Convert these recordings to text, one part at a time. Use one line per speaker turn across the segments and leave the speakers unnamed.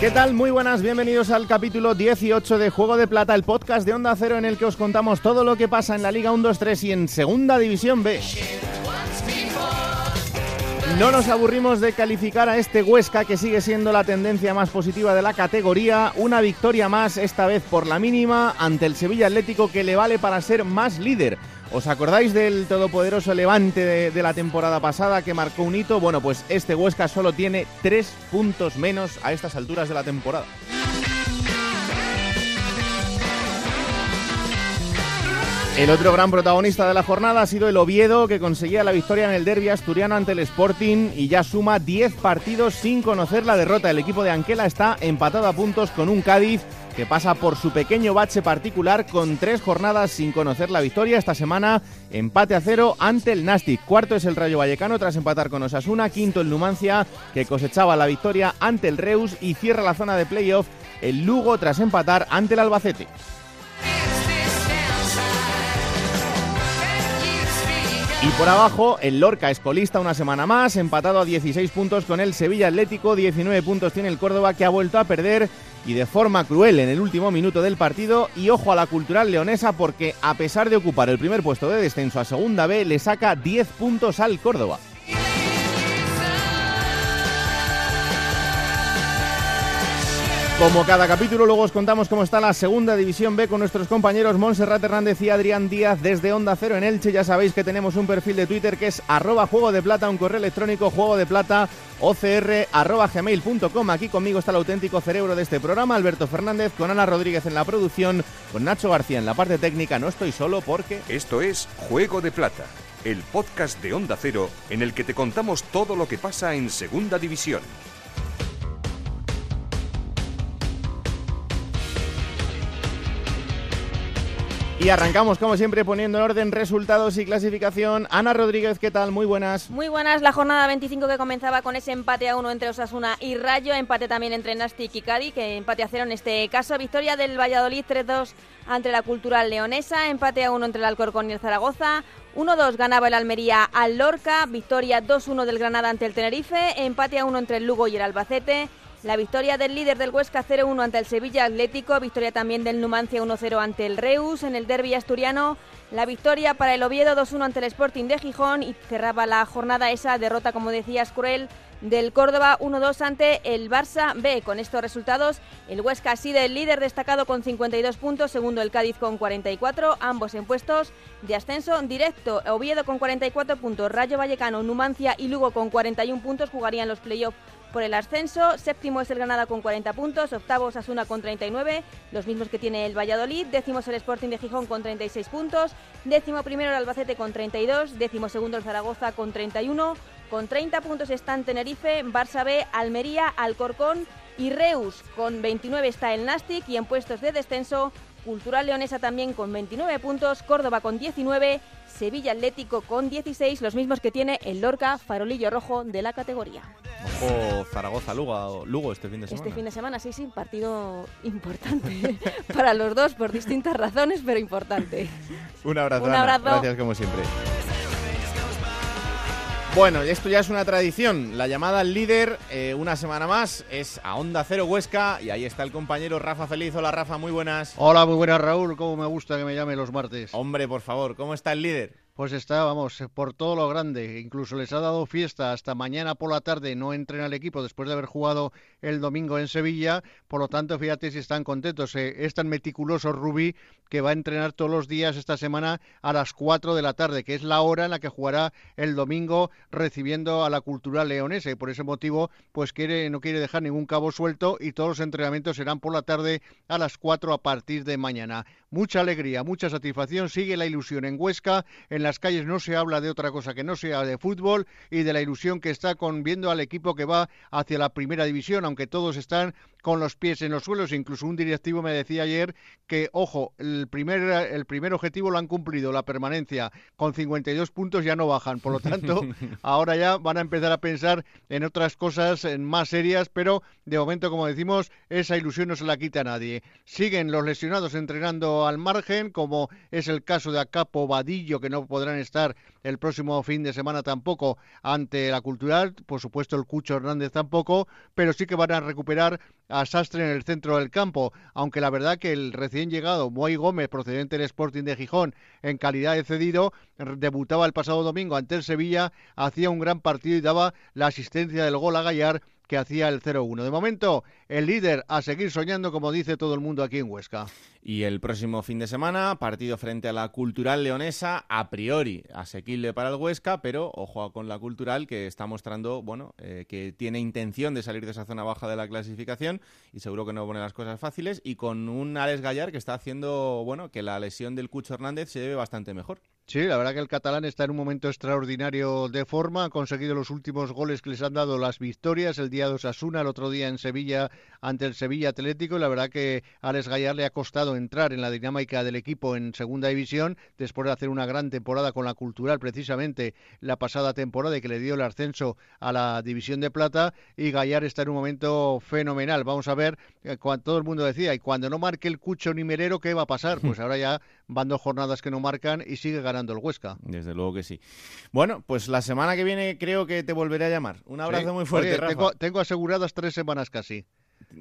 ¿Qué tal? Muy buenas, bienvenidos al capítulo 18 de Juego de Plata, el podcast de Onda Cero en el que os contamos todo lo que pasa en la Liga 1-2-3 y en Segunda División B. No nos aburrimos de calificar a este Huesca que sigue siendo la tendencia más positiva de la categoría. Una victoria más, esta vez por la mínima, ante el Sevilla Atlético que le vale para ser más líder. ¿Os acordáis del todopoderoso Levante de, la temporada pasada que marcó un hito? Bueno, pues este Huesca solo tiene tres puntos menos a estas alturas de la temporada. El otro gran protagonista de la jornada ha sido el Oviedo, que conseguía la victoria en el derby asturiano ante el Sporting y ya suma 10 partidos sin conocer la derrota. El equipo de Anquela está empatado a puntos con un Cádiz que pasa por su pequeño bache particular con tres jornadas sin conocer la victoria. Esta semana empate a cero ante el Nastic. Cuarto es el Rayo Vallecano tras empatar con Osasuna. Quinto el Numancia que cosechaba la victoria ante el Reus y cierra la zona de playoff el Lugo tras empatar ante el Albacete. Y por abajo, el Lorca escolista una semana más, empatado a 16 puntos con el Sevilla Atlético, 19 puntos tiene el Córdoba que ha vuelto a perder y de forma cruel en el último minuto del partido. Y ojo a la cultural leonesa porque a pesar de ocupar el primer puesto de descenso a Segunda B, le saca 10 puntos al Córdoba. Como cada capítulo, luego os contamos cómo está la segunda división B con nuestros compañeros Montserrat Hernández y Adrián Díaz desde Onda Cero en Elche. Ya sabéis que tenemos un perfil de Twitter que es arroba juego de plata, un correo electrónico juego de plata ocr arroba gmail.com. Aquí conmigo está el auténtico cerebro de este programa, Alberto Fernández, con Ana Rodríguez en la producción, con Nacho García en la parte técnica. No estoy solo porque...
Esto es Juego de Plata, el podcast de Onda Cero en el que te contamos todo lo que pasa en Segunda División.
Y arrancamos, como siempre, poniendo en orden resultados y clasificación. Ana Rodríguez, ¿qué tal? Muy buenas.
Muy buenas. La jornada 25 que comenzaba con ese empate a uno entre Osasuna y Rayo. Empate también entre Nastic y Cádiz, que empate a cero en este caso. Victoria del Valladolid 3-2 ante la Cultural Leonesa. Empate a uno entre el Alcorcón y el Zaragoza. 1-2 ganaba el Almería al Lorca. Victoria 2-1 del Granada ante el Tenerife. Empate a uno entre el Lugo y el Albacete. La victoria del líder del Huesca 0-1 ante el Sevilla Atlético, victoria también del Numancia 1-0 ante el Reus en el derby asturiano, la victoria para el Oviedo 2-1 ante el Sporting de Gijón y cerraba la jornada esa derrota, como decías, cruel del Córdoba 1-2 ante el Barça B. Con estos resultados, el Huesca sigue el líder destacado con 52 puntos, segundo el Cádiz con 44, ambos en puestos de ascenso directo. Oviedo con 44 puntos, Rayo Vallecano, Numancia y Lugo con 41 puntos jugarían los playoffs por el ascenso. Séptimo es el Granada con 40 puntos, octavo Asuna con 39, los mismos que tiene el Valladolid. Décimo el Sporting de Gijón con 36 puntos, décimo primero el Albacete con 32, décimo segundo el Zaragoza con 31. Con 30 puntos están Tenerife, Barça B, Almería, Alcorcón y Reus. Con 29 está el Nastic y en puestos de descenso Cultural Leonesa también con 29 puntos, Córdoba con 19, Sevilla Atlético con 16, los mismos que tiene el Lorca, farolillo rojo de la categoría.
Ojo Zaragoza Lugo, Lugo este fin de semana.
Este fin de semana sí, sí, partido importante para los dos por distintas razones, pero importante.
Un abrazo. Un abrazo. Gracias como siempre. Bueno, esto ya es una tradición. La llamada al líder, eh, una semana más, es a Onda Cero Huesca. Y ahí está el compañero Rafa Feliz. Hola Rafa, muy buenas.
Hola, muy buenas Raúl. ¿Cómo me gusta que me llame los martes?
Hombre, por favor, ¿cómo está el líder?
Pues está, vamos, por todo lo grande. Incluso les ha dado fiesta hasta mañana por la tarde. No entrena el equipo después de haber jugado el domingo en Sevilla. Por lo tanto, fíjate si están contentos. Eh, es tan meticuloso Rubí que va a entrenar todos los días esta semana a las 4 de la tarde, que es la hora en la que jugará el domingo recibiendo a la cultura leonesa. Y por ese motivo, pues quiere, no quiere dejar ningún cabo suelto y todos los entrenamientos serán por la tarde a las 4 a partir de mañana. Mucha alegría, mucha satisfacción. Sigue la ilusión en Huesca, en la las calles no se habla de otra cosa que no sea de fútbol y de la ilusión que está con viendo al equipo que va hacia la primera división, aunque todos están con los pies en los suelos. Incluso un directivo me decía ayer que, ojo, el primer, el primer objetivo lo han cumplido, la permanencia. Con 52 puntos ya no bajan. Por lo tanto, ahora ya van a empezar a pensar en otras cosas más serias, pero de momento, como decimos, esa ilusión no se la quita a nadie. Siguen los lesionados entrenando al margen, como es el caso de Acapo Vadillo, que no podrán estar el próximo fin de semana tampoco ante la Cultural. Por supuesto, el Cucho Hernández tampoco, pero sí que van a recuperar a Sastre en el centro del campo, aunque la verdad que el recién llegado Moy Gómez, procedente del Sporting de Gijón, en calidad de cedido, debutaba el pasado domingo ante el Sevilla, hacía un gran partido y daba la asistencia del gol a Gallar que hacía el 0-1. De momento, el líder a seguir soñando, como dice todo el mundo aquí en Huesca.
Y el próximo fin de semana, partido frente a la Cultural Leonesa, a priori asequible para el Huesca, pero ojo con la Cultural que está mostrando, bueno, eh, que tiene intención de salir de esa zona baja de la clasificación y seguro que no pone las cosas fáciles y con un Alex Gallar que está haciendo, bueno, que la lesión del Cucho Hernández se lleve bastante mejor.
Sí, la verdad que el catalán está en un momento extraordinario de forma, ha conseguido los últimos goles que les han dado las victorias, el día de Osasuna, el otro día en Sevilla ante el Sevilla Atlético, y la verdad que a Alex Gallar le ha costado entrar en la dinámica del equipo en segunda división, después de hacer una gran temporada con la Cultural precisamente la pasada temporada y que le dio el ascenso a la división de plata, y Gallar está en un momento fenomenal. Vamos a ver, eh, cuando todo el mundo decía, y cuando no marque el Cucho ni Merero, ¿qué va a pasar? Pues ahora ya van dos jornadas que no marcan y sigue ganando el Huesca.
Desde luego que sí. Bueno, pues la semana que viene creo que te volveré a llamar. Un abrazo muy fuerte,
Tengo, tengo aseguradas tres semanas casi.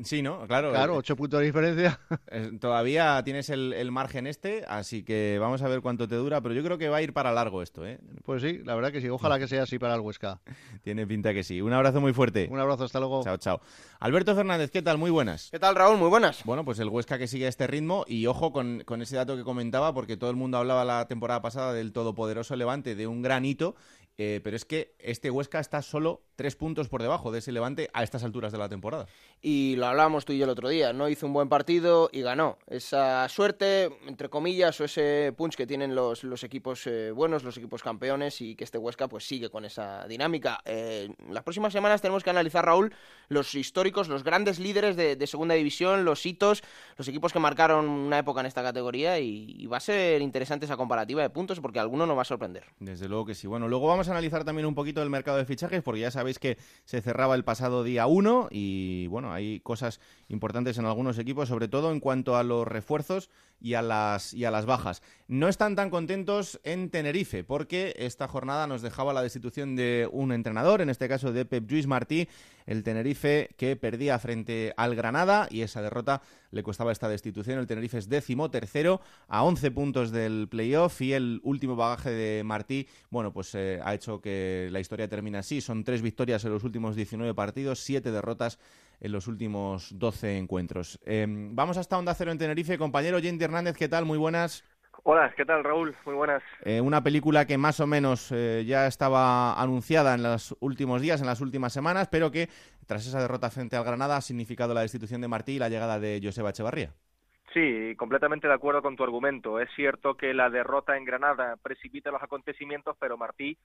Sí, ¿no? Claro.
Claro, ocho puntos de diferencia.
todavía tienes el, margen este, así que vamos a ver cuánto te dura, pero yo creo que va a ir para largo esto, ¿eh?
Pues sí, la verdad que sí. Ojalá que sea así para el Huesca.
Tiene pinta que sí. Un abrazo muy fuerte.
Un abrazo, hasta luego.
Chao, chao. Alberto Fernández, ¿qué tal? Muy buenas.
¿Qué tal, Raúl? Muy buenas.
Bueno, pues el Huesca que sigue este ritmo y ojo con, con ese dato que comentaba, porque todo el mundo hablaba la temporada pasada del todopoderoso Levante, de un gran hito, eh, pero es que este Huesca está solo tres puntos por debajo de ese Levante a estas alturas de la temporada.
Y lo hablábamos tú y yo el otro día, no hizo un buen partido y ganó. Esa suerte, entre comillas, o ese punch que tienen los, los equipos eh, buenos, los equipos campeones y que este Huesca pues sigue con esa dinámica. Eh, las próximas semanas tenemos que analizar, Raúl, los históricos, los grandes líderes de, segunda división, los hitos, los equipos que marcaron una época en esta categoría y, y va a ser interesante esa comparativa de puntos porque alguno nos va a sorprender.
Desde luego que sí. Bueno, luego vamos a analizar también un poquito el mercado de fichajes, porque ya sabéis que se cerraba el pasado día 1 y bueno, hay cosas importantes en algunos equipos, sobre todo en cuanto a los refuerzos y a las, y a las bajas. No están tan contentos en Tenerife, porque esta jornada nos dejaba la destitución de un entrenador, en este caso de Pep Lluís Martí, el Tenerife que perdía frente al Granada y esa derrota le costaba esta destitución. El Tenerife es décimo tercero a 11 puntos del playoff y el último bagaje de Martí, bueno, pues eh, ha hecho que la historia termine así. Son tres victorias en los últimos 19 partidos, siete derrotas en los últimos 12 encuentros. Em, vamos hasta Onda Cero en Tenerife. Compañero Jendy Hernández, ¿qué tal? Muy buenas.
Hola, ¿qué tal Raúl? Muy buenas.
Eh, una película que más o menos eh, ya estaba anunciada en los últimos días, en las últimas semanas, pero que tras esa derrota frente al Granada ha significado la destitución de Martí y la llegada de Joseba Echevarría.
Sí, completamente de acuerdo con tu argumento. Es cierto que la derrota en Granada precipita los acontecimientos, pero Martí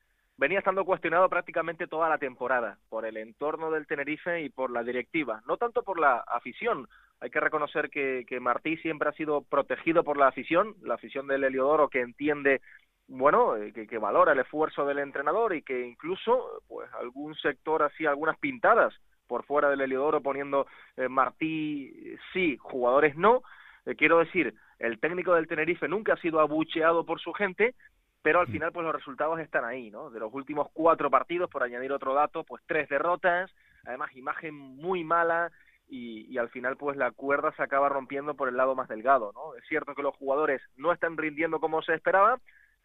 venía estando cuestionado prácticamente toda la temporada por el entorno del Tenerife y por la directiva, no tanto por la afición. Hay que reconocer que, que Martí siempre ha sido protegido por la afición, la afición del Heliodoro que entiende bueno, eh, que, valora el esfuerzo del entrenador y que incluso, pues, algún sector hacía algunas pintadas por fuera del Heliodoro poniendo eh, Martí sí, jugadores no, eh, quiero decir, el técnico del Tenerife nunca ha sido abucheado por su gente, pero al mm. final pues los resultados están ahí, ¿no? De los últimos cuatro partidos, por añadir otro dato, pues tres derrotas, además imagen muy mala y, y, al final pues la cuerda se acaba rompiendo por el lado más delgado, ¿no? Es cierto que los jugadores no están rindiendo como se esperaba,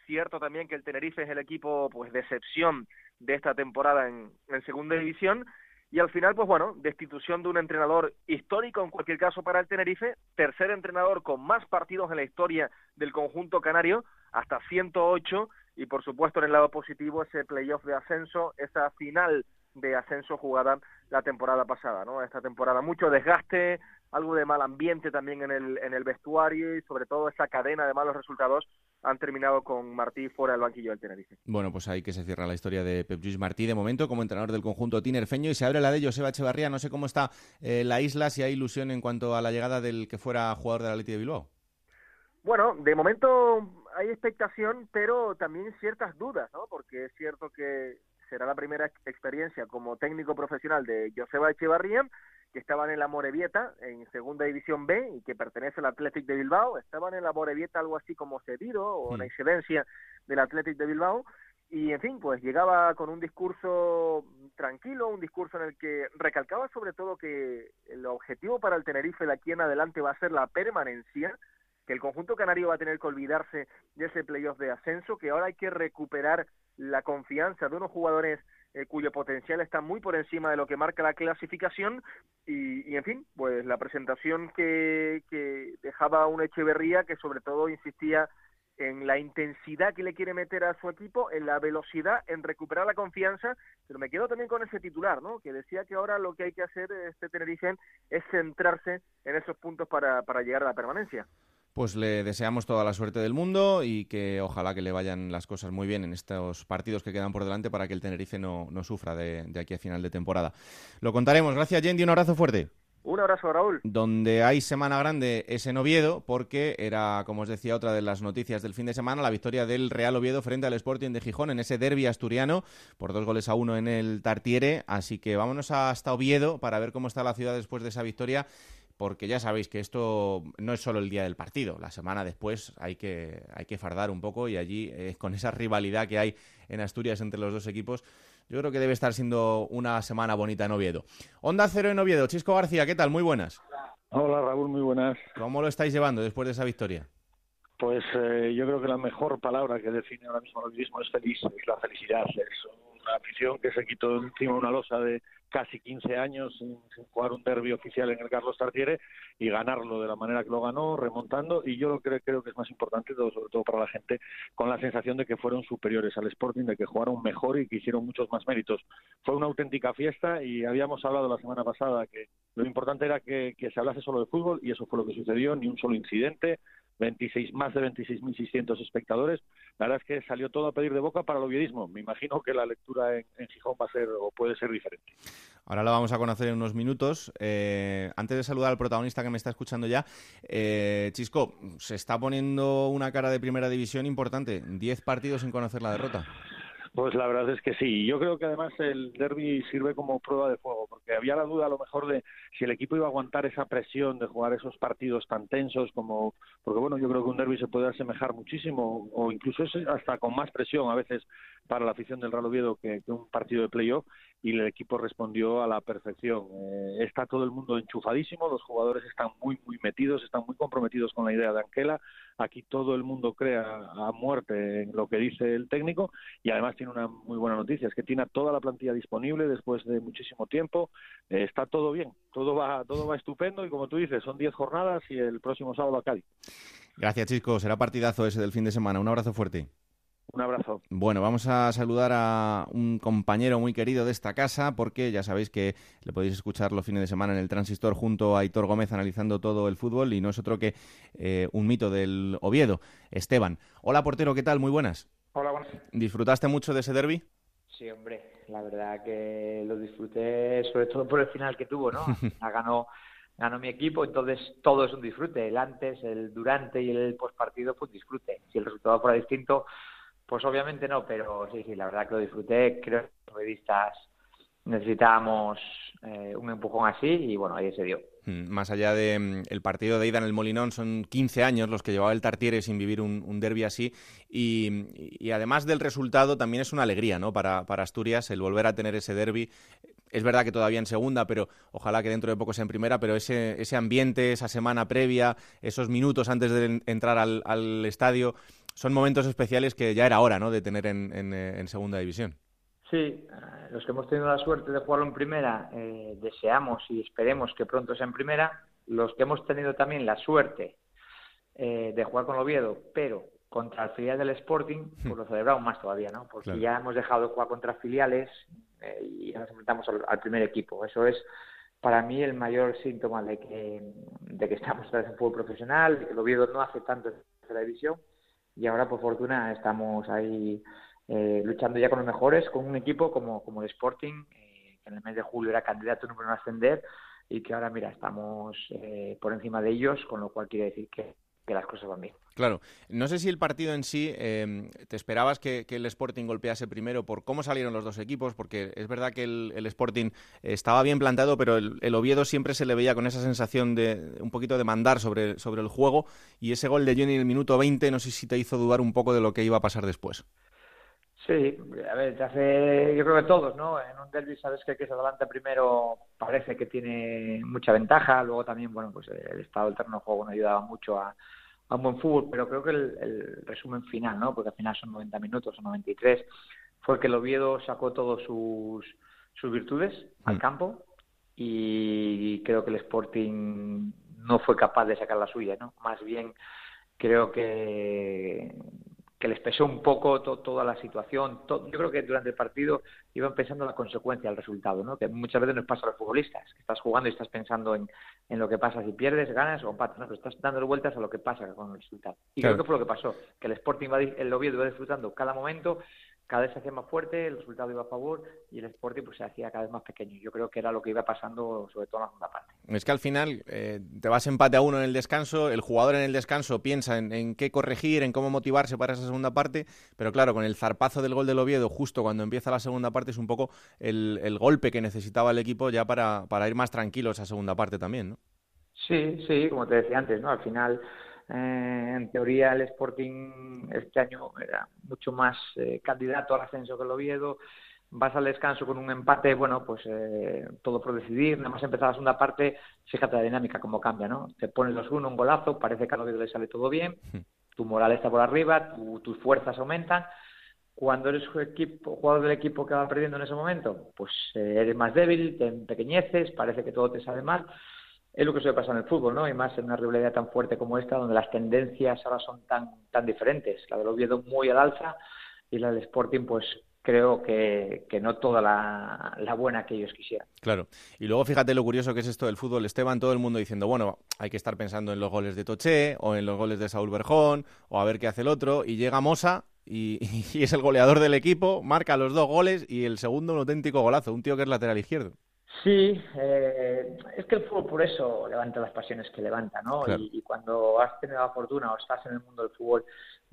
cierto también que el Tenerife es el equipo pues de excepción de esta temporada en, en segunda división y al final, pues bueno, destitución de un entrenador histórico en cualquier caso para el Tenerife, tercer entrenador con más partidos en la historia del conjunto canario, hasta 108, y por supuesto en el lado positivo ese playoff de ascenso, esa final de ascenso jugada la temporada pasada, ¿no? Esta temporada. Mucho desgaste, algo de mal ambiente también en el, en el vestuario y sobre todo esa cadena de malos resultados han terminado con Martí fuera del banquillo del Tenerife.
Bueno, pues ahí que se cierra la historia de Pep Lluís Martí de momento como entrenador del conjunto tinerfeño y se abre la de Joseba Echevarría. No sé cómo está eh, la isla, si hay ilusión en cuanto a la llegada del que fuera jugador de la Leti de Bilbao.
Bueno, de momento hay expectación, pero también ciertas dudas, ¿no? Porque es cierto que será la primera experiencia como técnico profesional de Joseba Echevarría, que estaban en la Morevieta, en Segunda División B, y que pertenece al Athletic de Bilbao. Estaban en la Morevieta algo así como cedido, o una excedencia del Athletic de Bilbao. Y, en fin, pues llegaba con un discurso tranquilo, un discurso en el que recalcaba sobre todo que el objetivo para el Tenerife de aquí en adelante va a ser la permanencia, que el conjunto canario va a tener que olvidarse de ese playoff de ascenso, que ahora hay que recuperar la confianza de unos jugadores eh, cuyo potencial está muy por encima de lo que marca la clasificación. Y, en fin, pues la presentación que, que dejaba una Echeverría que sobre todo insistía en la intensidad que le quiere meter a su equipo, en la velocidad, en recuperar la confianza, pero me quedo también con ese titular, ¿no? Que decía que ahora lo que hay que hacer este Tenerife es centrarse en esos puntos para, para llegar a la permanencia
pues le deseamos toda la suerte del mundo y que ojalá que le vayan las cosas muy bien en estos partidos que quedan por delante para que el Tenerife no, no sufra de, aquí a final de temporada. Lo contaremos. Gracias, Yendi. Un abrazo fuerte.
Un abrazo, Raúl.
Donde hay semana grande es en Oviedo, porque era, como os decía, otra de las noticias del fin de semana, la victoria del Real Oviedo frente al Sporting de Gijón en ese derby asturiano, por dos goles a uno en el Tartiere. Así que vámonos hasta Oviedo para ver cómo está la ciudad después de esa victoria porque ya sabéis que esto no es solo el día del partido, la semana después hay que, hay que fardar un poco y allí, eh, con esa rivalidad que hay en Asturias entre los dos equipos, yo creo que debe estar siendo una semana bonita en Oviedo. Onda Cero en Oviedo, Chisco García, ¿qué tal? Muy buenas.
Hola Raúl, muy buenas.
¿Cómo lo estáis llevando después de esa victoria?
Pues eh, yo creo que la mejor palabra que define ahora mismo el mismo es feliz, es la felicidad. Es una afición que se quitó encima una losa de casi 15 años sin, jugar un derby oficial en el Carlos Tartiere y ganarlo de la manera que lo ganó, remontando, y yo lo que creo que es más importante, todo, sobre todo para la gente, con la sensación de que fueron superiores al Sporting, de que jugaron mejor y que hicieron muchos más méritos. Fue una auténtica fiesta y habíamos hablado la semana pasada que lo importante era que se hablase solo de fútbol y eso fue lo que sucedió, ni un solo incidente, 26, más de 26.600 espectadores. La verdad es que salió todo a pedir de boca para el oviedismo. Me imagino que la lectura en, Gijón va a ser o puede ser diferente.
Ahora lo vamos a conocer en unos minutos. Eh, antes de saludar al protagonista que me está escuchando ya, eh, Chisco, se está poniendo una cara de primera división importante. Diez partidos sin conocer la derrota.
Pues la verdad es que sí. Yo creo que además el derby sirve como prueba de fuego, porque había la duda a lo mejor de si el equipo iba a aguantar esa presión de jugar esos partidos tan tensos como, porque bueno, yo creo que un derby se puede asemejar muchísimo o incluso hasta con más presión a veces para la afición del Real Oviedo que, un partido de playoff y el equipo respondió a la perfección. Eh, está todo el mundo enchufadísimo, los jugadores están muy muy metidos, están muy comprometidos con la idea de Anquela. Aquí todo el mundo crea a muerte en lo que dice el técnico y además tiene una muy buena noticia, es que tiene toda la plantilla disponible después de muchísimo tiempo, eh, está todo bien, todo va, todo va estupendo y como tú dices, son 10 jornadas y el próximo sábado a Cádiz.
Gracias chicos, será partidazo ese del fin de semana, un abrazo fuerte.
Un abrazo.
Bueno, vamos a saludar a un compañero muy querido de esta casa porque ya sabéis que le podéis escuchar los fines de semana en el Transistor junto a Aitor Gómez analizando todo el fútbol y no es otro que eh, un mito del Oviedo, Esteban. Hola portero, ¿qué tal? Muy buenas.
Hola, buenas.
¿Disfrutaste mucho de ese derby?
Sí, hombre, la verdad que lo disfruté sobre todo por el final que tuvo, ¿no? ganó, ganó mi equipo, entonces todo es un disfrute. El antes, el durante y el postpartido fue un disfrute. Si el resultado fuera distinto, pues obviamente no, pero sí, sí, la verdad que lo disfruté. Creo que los periodistas necesitábamos eh, un empujón así y bueno, ahí se dio.
Mm, más allá del mm, el partido de ida en el Molinón, son 15 años los que llevaba el Tartiere sin vivir un, un derby así. Y, además del resultado, también es una alegría ¿no? para, Asturias el volver a tener ese derby. Es verdad que todavía en segunda, pero ojalá que dentro de poco sea en primera, pero ese, ese ambiente, esa semana previa, esos minutos antes de entrar al estadio, son momentos especiales que ya era hora ¿no? de tener en, eh, segunda división.
Sí, eh, los que hemos tenido la suerte de jugarlo en primera, eh, deseamos y esperemos que pronto sea en primera. Los que hemos tenido también la suerte de jugar con Oviedo, pero contra el filial del Sporting, pues lo celebramos más todavía, ¿no? Porque ya hemos dejado de jugar contra filiales y ya nos enfrentamos al, primer equipo. Eso es para mí el mayor síntoma de que, de que estamos en fútbol profesional, de que el Oviedo no hace tanto en la división y ahora por fortuna estamos ahí eh, luchando ya con los mejores, con un equipo como, como el Sporting, eh, que en el mes de julio era candidato número uno a ascender y que ahora, mira, estamos eh, por encima de ellos, con lo cual quiere decir que, que las bien.
Claro, no sé si el partido en sí, eh, te esperabas que, el Sporting golpease primero por cómo salieron los dos equipos, porque es verdad que el, Sporting estaba bien plantado, pero el, Oviedo siempre se le veía con esa sensación de un poquito de mandar sobre, sobre el juego y ese gol de Johnny en el minuto 20 no sé si te hizo dudar un poco de lo que iba a pasar después.
Sí, a ver, te hace, yo creo que todos, ¿no? En un derby sabes que el que se adelanta primero parece que tiene mucha ventaja, luego también, bueno, pues el estado del terreno de juego no ayudaba mucho a, un buen fútbol, pero creo que el, resumen final, ¿no? Porque al final son 90 minutos o 93, fue que el Oviedo sacó todas sus, sus virtudes al mm. campo y creo que el Sporting no fue capaz de sacar la suya, ¿no? Más bien creo que que les pesó un poco toda la situación. yo creo que durante el partido iban pensando en la consecuencia, el resultado, ¿no? que muchas veces nos pasa a los futbolistas, que estás jugando y estás pensando en, en lo que pasa, si pierdes, ganas o empatas, ¿no? pero estás dando vueltas a lo que pasa con el resultado. Y creo que fue lo que pasó, que el Sporting, va, el Oviedo iba disfrutando cada momento cada vez se hacía más fuerte, el resultado iba a favor y el Sporting pues se hacía cada vez más pequeño. Yo creo que era lo que iba pasando sobre todo en la segunda parte.
Es que al final eh, te vas empate a uno en el descanso, el jugador en el descanso piensa en, qué corregir, en cómo motivarse para esa segunda parte, pero claro, con el zarpazo del gol del Oviedo justo cuando empieza la segunda parte es un poco el, golpe que necesitaba el equipo ya para, para ir más tranquilo esa segunda parte también, ¿no?
Sí, sí, como te decía antes, ¿no? Al final eh, en teoría el Sporting este año era mucho más eh, candidato al ascenso que el Oviedo. Vas al descanso con un empate, bueno, pues eh, todo por decidir. Nada más empezar la segunda parte, fíjate la dinámica, cómo cambia, ¿no? Te pones los uno, un golazo, parece que al Oviedo le sale todo bien, tu moral está por arriba, tus fuerzas aumentan. Cuando eres equipo, jugador del equipo que va perdiendo en ese momento, pues eres más débil, te empequeñeces, parece que todo te sale mal es lo que suele pasar en el fútbol, ¿no? Y más en una rivalidad tan fuerte como esta, donde las tendencias ahora son tan, tan diferentes. La del Oviedo muy al alza y la del Sporting, pues creo que, que no toda la, la, buena que ellos quisieran.
Claro. Y luego fíjate lo curioso que es esto del fútbol, Esteban, todo el mundo diciendo, bueno, hay que estar pensando en los goles de Toché o en los goles de Saúl Berjón o a ver qué hace el otro. Y llega Mosa y, y es el goleador del equipo, marca los dos goles y el segundo un auténtico golazo, un tío que es lateral izquierdo.
Sí, eh, es que el fútbol por eso levanta las pasiones que levanta, ¿no? Y, cuando has tenido la fortuna o estás en el mundo del fútbol,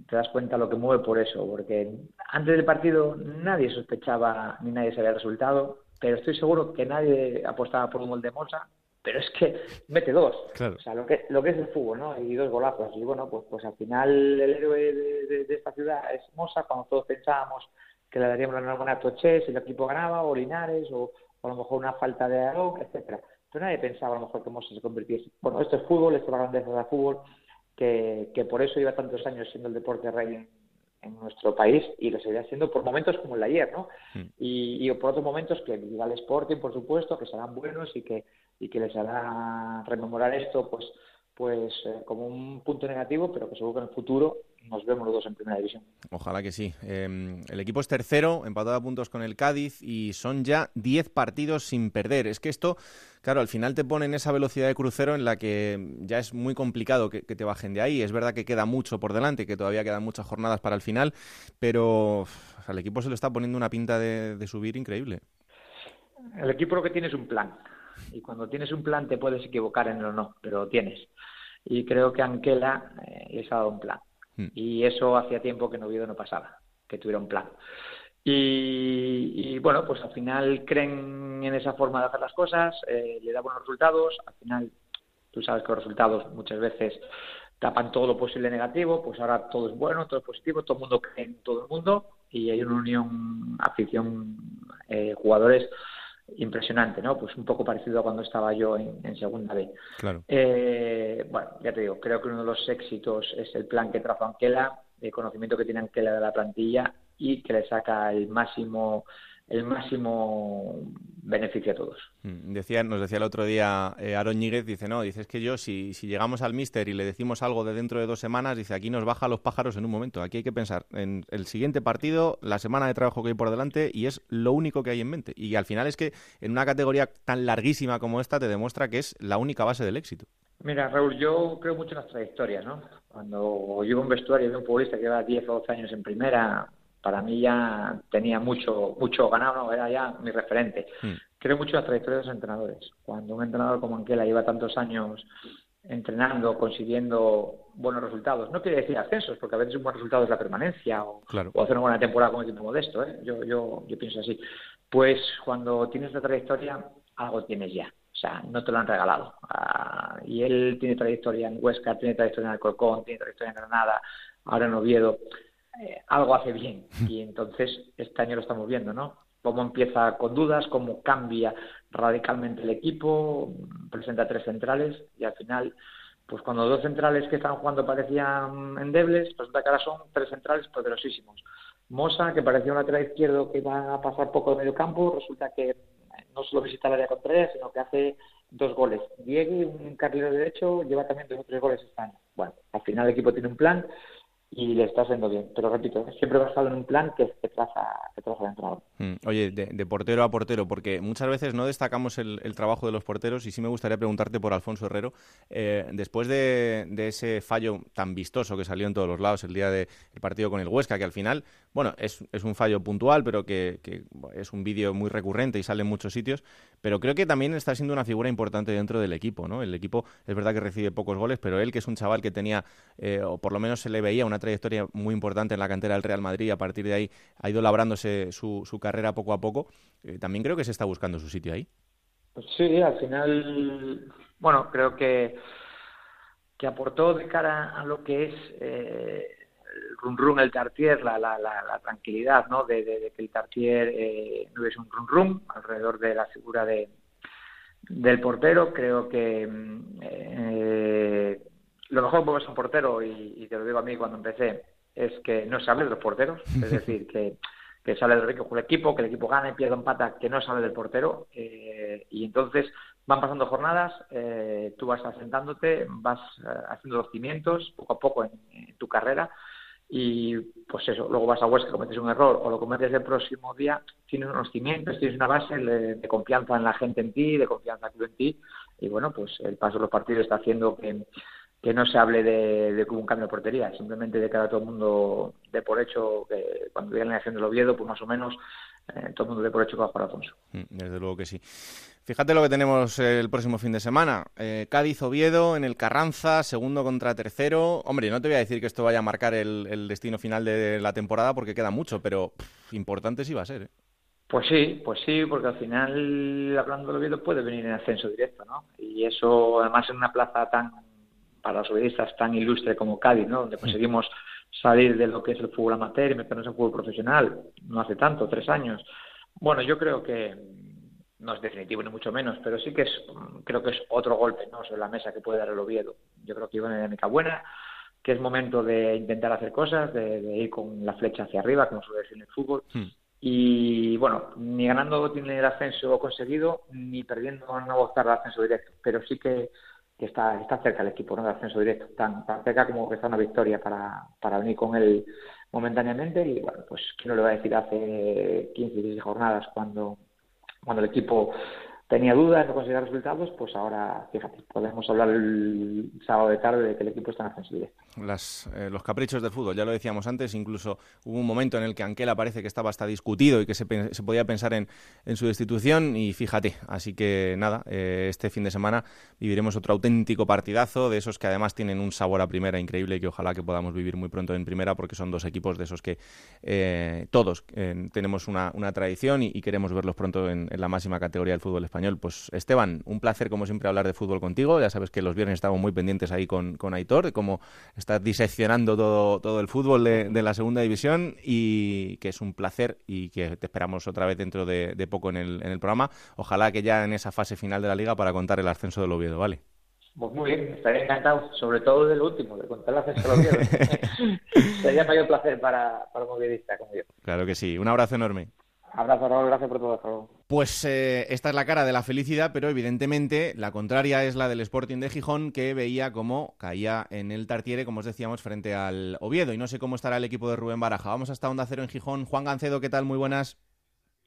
te das cuenta lo que mueve por eso, porque antes del partido nadie sospechaba ni nadie sabía el resultado, pero estoy seguro que nadie apostaba por un gol de Mosa, pero es que mete dos, o sea, lo que, lo que es el fútbol, ¿no? Y dos golazos, y bueno, pues, pues al final el héroe de, esta ciudad es Mosa, cuando todos pensábamos que le daríamos la enhorabuena a Toché si el equipo ganaba, o Linares, o a lo mejor una falta de algo, etcétera. Pero nadie pensaba a lo mejor que Moses se convirtiese. Bueno, esto es fútbol, esto es la grandeza del fútbol, que, que por eso lleva tantos años siendo el deporte rey en, nuestro país y lo seguirá siendo por momentos como el de ayer, ¿no? Mm. Y, y, por otros momentos que viva el Sporting, por supuesto, que serán buenos y que, y que les hará rememorar esto, pues pues eh, como un punto negativo, pero que seguro que en el futuro nos vemos los dos en primera división.
Ojalá que sí. Em, el equipo es tercero, empatado a puntos con el Cádiz y son ya 10 partidos sin perder. Es que esto, claro, al final te pone en esa velocidad de crucero en la que ya es muy complicado que, te bajen de ahí. Es verdad que queda mucho por delante, que todavía quedan muchas jornadas para el final, pero al equipo se le está poniendo una pinta de, de subir increíble.
El equipo lo que tiene es un plan y cuando tienes un plan te puedes equivocar en el o no, pero tienes. Y creo que Anquela eh, les ha dado un plan. Hmm. Y eso hacía tiempo que Noviedo no pasaba, que tuviera un plan. Y, bueno, pues al final creen en esa forma de hacer las cosas, eh, le da buenos resultados, al final tú sabes que los resultados muchas veces tapan todo lo posible negativo, pues ahora todo es bueno, todo es positivo, todo el mundo cree en todo el mundo y hay una unión, afición, eh, jugadores impresionante, ¿no? Pues un poco parecido a cuando estaba yo en, segunda B.
Claro.
Eh, bueno, ya te digo, creo que uno de los éxitos es el plan que trajo Anquela, el conocimiento que tiene Anquela de la plantilla y que le saca el máximo el máximo beneficio a todos.
Mm, decía, nos decía el otro día eh, Aaron Ñíguez, dice, no, dice, es que yo si, si llegamos al Mister y le decimos algo de dentro de dos semanas, dice, aquí nos baja los pájaros en un momento. Aquí hay que pensar en el siguiente partido, la semana de trabajo que hay por delante y es lo único que hay en mente. Y al final es que en una categoría tan larguísima como esta te demuestra que es la única base del éxito.
Mira, Raúl, yo creo mucho en las trayectorias, ¿no? Cuando llevo un vestuario de un futbolista que lleva 10 o 12 años en primera, para mí ya tenía mucho mucho ganado, ¿no? era ya mi referente. Mm. Creo mucho en las trayectorias de los entrenadores. Cuando un entrenador como Anquela lleva tantos años entrenando, consiguiendo buenos resultados. No quiere decir ascensos, porque a veces un buen resultado es la permanencia o, hacer una buena temporada con un equipo modesto. ¿eh? Yo, yo, yo pienso así. Pues cuando tienes la trayectoria, algo tienes ya. O sea, no te lo han regalado. Ah, y él tiene trayectoria en Huesca, tiene trayectoria en Alcorcón, tiene trayectoria en Granada, ahora en Oviedo. Eh, algo hace bien. Y entonces este año lo estamos viendo, ¿no? Cómo empieza con dudas, cómo cambia radicalmente el equipo, presenta tres centrales y al final, pues cuando dos centrales que estaban jugando parecían endebles, resulta que ahora son tres centrales poderosísimos. Mosa, que parecía un lateral izquierdo que iba a pasar poco de medio campo, resulta que no solo visita el área contraria, sino que hace dos goles. Diego, un carrilero derecho, lleva también dos o tres goles este año. Bueno, al final el equipo tiene un plan y le está haciendo bien. Pero repito, siempre basado en un plan que, que traza, que traza el entrenador.
Mm, oye, de, portero a portero, porque muchas veces no destacamos el, trabajo de los porteros y sí me gustaría preguntarte por Alfonso Herrero. Eh, después de, ese fallo tan vistoso que salió en todos los lados el día del partido con el Huesca, que al final, bueno, es, un fallo puntual, pero que, que es un vídeo muy recurrente y sale en muchos sitios, pero creo que también está siendo una figura importante dentro del equipo, ¿no? El equipo es verdad que recibe pocos goles, pero él, que es un chaval que tenía, eh, o por lo menos se le veía una trayectoria muy importante en la cantera del Real Madrid y a partir de ahí ha ido labrándose su, su carrera poco a poco. Eh, también creo que se está buscando su sitio ahí.
Pues sí, al final, bueno, creo que, que aportó de cara a lo que es eh, el run run, el tartier, la, la, la, tranquilidad, ¿no? De, que el tartier eh, no es un run run alrededor de la figura de, del portero. Creo que eh, lo mejor que es un portero, y, te lo digo a mí cuando empecé, es que no se hable de los porteros, es decir, que, que sale del rico el equipo, que el equipo gane, pierda, empata, que no sale del portero, eh, y entonces van pasando jornadas, eh, tú vas asentándote, vas eh, haciendo los cimientos poco a poco en, tu carrera, y pues eso, luego vas a Huesca, cometes un error o lo cometes el próximo día, tienes unos cimientos, tienes una base de, confianza en la gente en ti, de confianza en ti, y bueno, pues el paso de los partidos está haciendo que que no se hable de, de un cambio de portería, simplemente de que ahora todo el mundo de por hecho que cuando viene la acción del Oviedo, pues más o menos eh, todo el mundo de por hecho que va a jugar Alfonso.
Mm, desde luego que sí. Fíjate lo que tenemos el próximo fin de semana. Eh, Cádiz-Oviedo en el Carranza, segundo contra tercero. Hombre, no te voy a decir que esto vaya a marcar el, destino final de la temporada porque queda mucho, pero importante sí va a ser. ¿eh?
Pues sí, pues sí, porque al final, hablando del Oviedo, puede venir en ascenso directo, ¿no? Y eso, además, en una plaza tan para los periodistas tan ilustre como Cádiz, ¿no? donde conseguimos salir de lo que es el fútbol amateur y meternos en fútbol profesional, no hace tanto, tres años. Bueno, yo creo que no es definitivo ni mucho menos, pero sí que es, creo que es otro golpe ¿no? sobre la mesa que puede dar el Oviedo. Yo creo que iba una dinámica buena, que es momento de intentar hacer cosas, de, ir con la flecha hacia arriba, como suele decir en el fútbol. Hmm. Y bueno, ni ganando tiene el ascenso conseguido, ni perdiendo no optar al ascenso directo, pero sí que que está, cerca el equipo de ascenso directo, tan, tan cerca como que está una victoria para, para venir con él momentáneamente. Y bueno, pues quién no le va a decir hace 15, 16 jornadas cuando, cuando el equipo tenía dudas, no conseguía resultados, pues ahora, fíjate, podemos hablar el sábado de tarde de que el equipo está en ascenso directo.
Las, eh, los caprichos del fútbol, ya lo decíamos antes, incluso hubo un momento en el que Anquela parece que estaba hasta discutido y que se, se podía pensar en, en, su destitución y fíjate, así que nada, eh, este fin de semana viviremos otro auténtico partidazo de esos que además tienen un sabor a primera increíble y que ojalá que podamos vivir muy pronto en primera porque son dos equipos de esos que eh, todos tenemos una, una tradición y, queremos verlos pronto en, en la máxima categoría del fútbol español. Pues Esteban, un placer como siempre hablar de fútbol contigo. Ya sabes que los viernes estamos muy pendientes ahí con, con Aitor, de cómo estás diseccionando todo, todo el fútbol de, la segunda división y que es un placer y que te esperamos otra vez dentro de, poco en el, en el programa. Ojalá que ya en esa fase final de la liga para contar el ascenso del Oviedo, ¿vale?
Pues muy bien, estaría encantado, sobre todo del último, de contar el ascenso del Oviedo. Sería mayor placer para, para un como yo.
Claro que sí. Un abrazo enorme.
Abrazo, Raúl, gracias por todo.
Pues eh, esta es la cara de la felicidad, pero evidentemente la contraria es la del Sporting de Gijón, que veía cómo caía en el Tartiere, como os decíamos, frente al Oviedo. Y no sé cómo estará el equipo de Rubén Baraja. Vamos hasta Onda Cero en Gijón. Juan Gancedo, ¿qué tal? Muy buenas.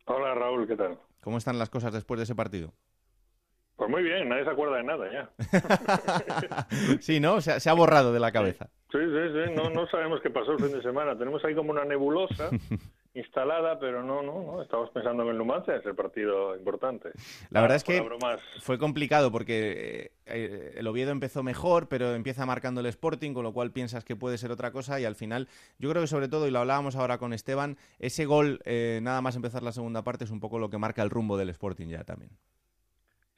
Hola Raúl, ¿qué tal?
¿Cómo están las cosas después de ese partido?
Pues muy bien, nadie se acuerda de nada ya.
sí, ¿no? Se, se, ha borrado de la cabeza.
Sí, sí, sí, no, no sabemos qué pasó el fin de semana. Tenemos ahí como una nebulosa instalada, pero no, no, no, estamos pensando en el Numancia, es el partido importante.
La verdad es que fue complicado porque eh, el Oviedo empezó mejor, pero empieza marcando el Sporting, con lo cual piensas que puede ser otra cosa y al final yo creo que sobre todo, y lo hablábamos ahora con Esteban, ese gol, eh, nada más empezar la segunda parte, es un poco lo que marca el rumbo del Sporting ya también.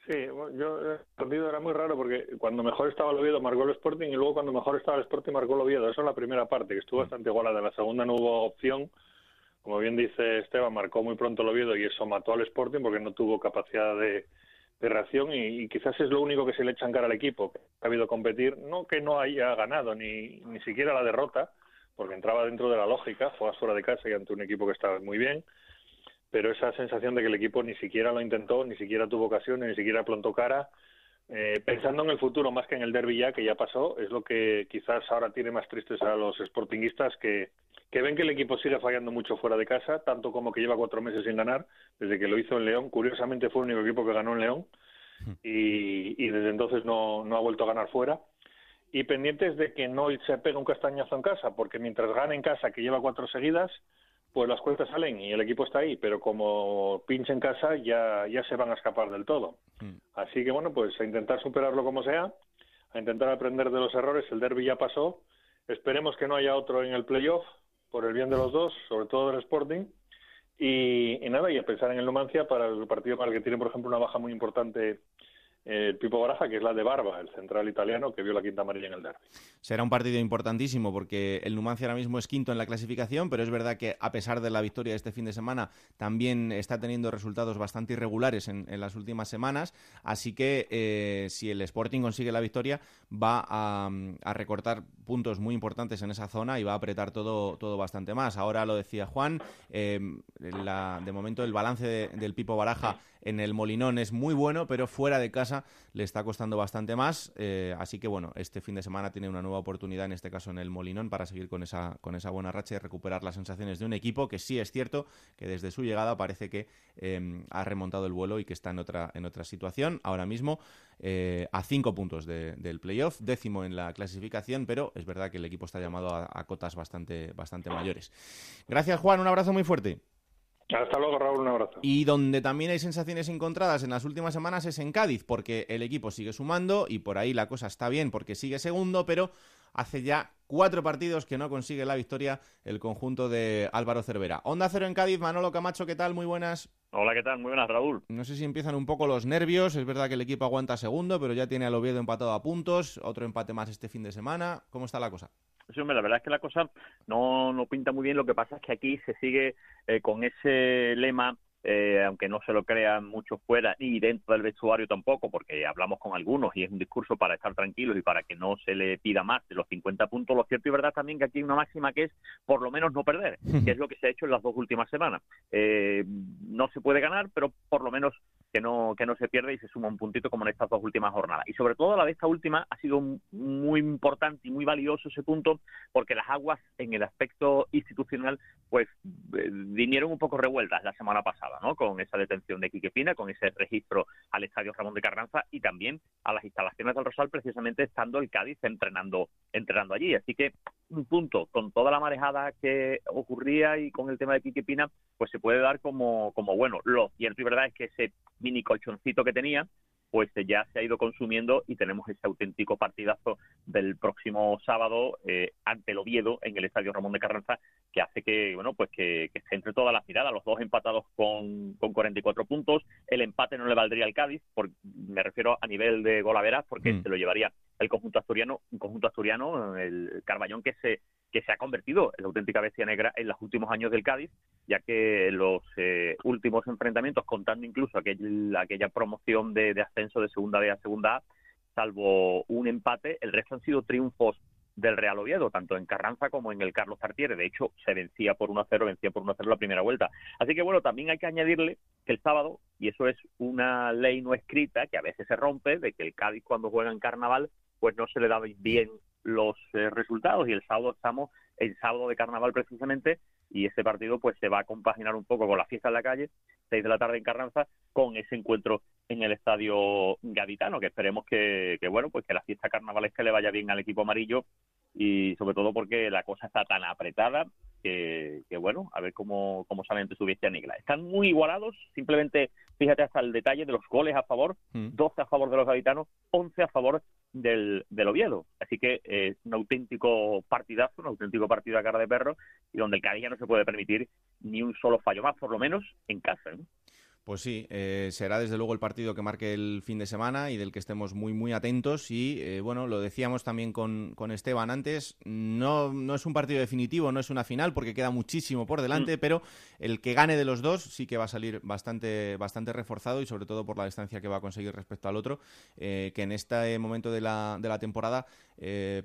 Sí, yo el partido era muy raro porque cuando mejor estaba el Oviedo marcó el Sporting y luego cuando mejor estaba el Sporting marcó el Oviedo. Eso es la primera parte, que estuvo mm. bastante igualada. La segunda no hubo opción como bien dice Esteban, marcó muy pronto el Oviedo y eso mató al Sporting porque no tuvo capacidad de, reacción y, quizás es lo único que se le echa en cara al equipo, que ha habido competir, no que no haya ganado ni, ni siquiera la derrota, porque entraba dentro de la lógica, juegas fuera de casa y ante un equipo que estaba muy bien, pero esa sensación de que el equipo ni siquiera lo intentó, ni siquiera tuvo ocasiones, ni siquiera plantó cara, eh, pensando en el futuro más que en el derby ya, que ya pasó, es lo que quizás ahora tiene más tristes a los sportinguistas que que ven que el equipo sigue fallando mucho fuera de casa, tanto como que lleva cuatro meses sin ganar, desde que lo hizo en León. Curiosamente fue el único equipo que ganó en León y, desde entonces no, no ha vuelto a ganar fuera. Y pendientes de que no se pegue un castañazo en casa, porque mientras gane en casa, que lleva cuatro seguidas, pues las cuentas salen y el equipo está ahí, pero como pinche en casa ya, ya se van a escapar del todo. Así que bueno, pues a intentar superarlo como sea, a intentar aprender de los errores. El derby ya pasó. Esperemos que no haya otro en el playoff, por el bien de los dos, sobre todo del Sporting. Y, y, nada, y a pensar en el Numancia para el partido para el que tiene, por ejemplo, una baja muy importante el Pipo Baraja, que es la de Barba, el central italiano que vio la quinta amarilla en el derby.
Será un partido importantísimo porque el Numancia ahora mismo es quinto en la clasificación, pero es verdad que a pesar de la victoria de este fin de semana, también está teniendo resultados bastante irregulares en, las últimas semanas. Así que eh, si el Sporting consigue la victoria, va a, recortar puntos muy importantes en esa zona y va a apretar todo, todo bastante más. Ahora lo decía Juan, eh, de momento el balance del Pipo Baraja en el Molinón es muy bueno, pero fuera de casa le está costando bastante más. Eh, así que bueno, este fin de semana tiene una nueva oportunidad, en este caso en el Molinón, para seguir con esa, con esa buena racha y recuperar las sensaciones de un equipo que sí es cierto que desde su llegada parece que em, ha remontado el vuelo y que está en otra, en otra situación. Ahora mismo eh, a cinco puntos del playoff, décimo en la clasificación, pero es verdad que el equipo está llamado a, a cotas bastante, bastante mayores. Gracias Juan, un abrazo muy fuerte.
Hasta luego, Raúl, un abrazo.
Y donde también hay sensaciones encontradas en las últimas semanas es en Cádiz, porque el equipo sigue sumando y por ahí la cosa está bien porque sigue segundo, pero hace ya cuatro partidos que no consigue la victoria el conjunto de Álvaro Cervera. Onda Cero en Cádiz, Manolo Camacho, ¿qué tal? Muy buenas.
Hola, ¿qué tal? Muy buenas, Raúl.
No sé si empiezan un poco los nervios, es verdad que el equipo aguanta segundo, pero ya tiene al Oviedo empatado a puntos, otro empate más este fin de semana. ¿Cómo está la cosa?
Sí, hombre, la verdad es que la cosa no, no pinta muy bien. Lo que pasa es que aquí se sigue eh, con ese lema eh, aunque no se lo crean muchos fuera ni dentro del vestuario tampoco, porque hablamos con algunos y es un discurso para estar tranquilos y para que no se le pida más de los 50 puntos. Lo cierto y verdad también que aquí hay una máxima que es por lo menos no perder, que es lo que se ha hecho en las dos últimas semanas. Eh, no se puede ganar, pero por lo menos que no, que no se pierda y se suma un puntito como en estas dos últimas jornadas. Y sobre todo la de esta última ha sido muy importante y muy valioso ese punto porque las aguas en el aspecto institucional pues eh, vinieron un poco revueltas la semana pasada, ¿no? Con esa detención de Quique Pina, con ese registro al Estadio Ramón de Carranza y también a las instalaciones del Rosal precisamente estando el Cádiz entrenando, entrenando allí. Así que un punto con toda la marejada que ocurría y con el tema de Quique Pina, pues se puede dar como, como bueno. Lo cierto y verdad es que ese mini colchoncito que tenía, pues ya se ha ido consumiendo y tenemos ese auténtico partidazo del próximo sábado eh, ante el Oviedo en el Estadio Ramón de Carranza que hace que bueno pues que, que se entre todas las miradas los dos empatados con, con 44 puntos el empate no le valdría al Cádiz por, me refiero a nivel de golaveras porque mm. se lo llevaría el conjunto asturiano un conjunto asturiano el Carballón que se que se ha convertido en la auténtica bestia negra en los últimos años del Cádiz, ya que los eh, últimos enfrentamientos, contando incluso aquel, aquella promoción de, ascenso de segunda B a segunda A, salvo un empate, el resto han sido triunfos del Real Oviedo, tanto en Carranza como en el Carlos Tartiere. De hecho, se vencía por 1-0, vencía por 1-0 la primera vuelta. Así que bueno, también hay que añadirle que el sábado, y eso es una ley no escrita que a veces se rompe, de que el Cádiz cuando juega en carnaval, pues no se le da bien los eh, resultados y el sábado estamos en sábado de carnaval precisamente y ese partido pues se va a compaginar un poco con la fiesta en la calle, 6 de la tarde en Carranza, con ese encuentro en el estadio gaditano, que esperemos que, que bueno, pues que la fiesta carnavalesca le vaya bien al equipo amarillo y sobre todo porque la cosa está tan apretada que, bueno, a ver cómo, cómo salen de su bestia negra. Están muy igualados, simplemente fíjate hasta el detalle de los goles a favor, 12 mm. a favor de los gaditanos, 11 a favor del, del Oviedo. Así que es un auténtico partidazo, un auténtico partido a cara de perro, y donde el Cádiz no se puede permitir ni un solo fallo más, por lo menos en casa.
Pues sí, eh, será desde luego el partido que marque el fin de semana y del que estemos muy muy atentos y eh, bueno, lo decíamos también con, con, Esteban antes, no, no es un partido definitivo, no es una final porque queda muchísimo por delante, mm. pero el que gane de los dos sí que va a salir bastante, bastante reforzado y sobre todo por la distancia que va a conseguir respecto al otro, eh, que en este momento de la, de la temporada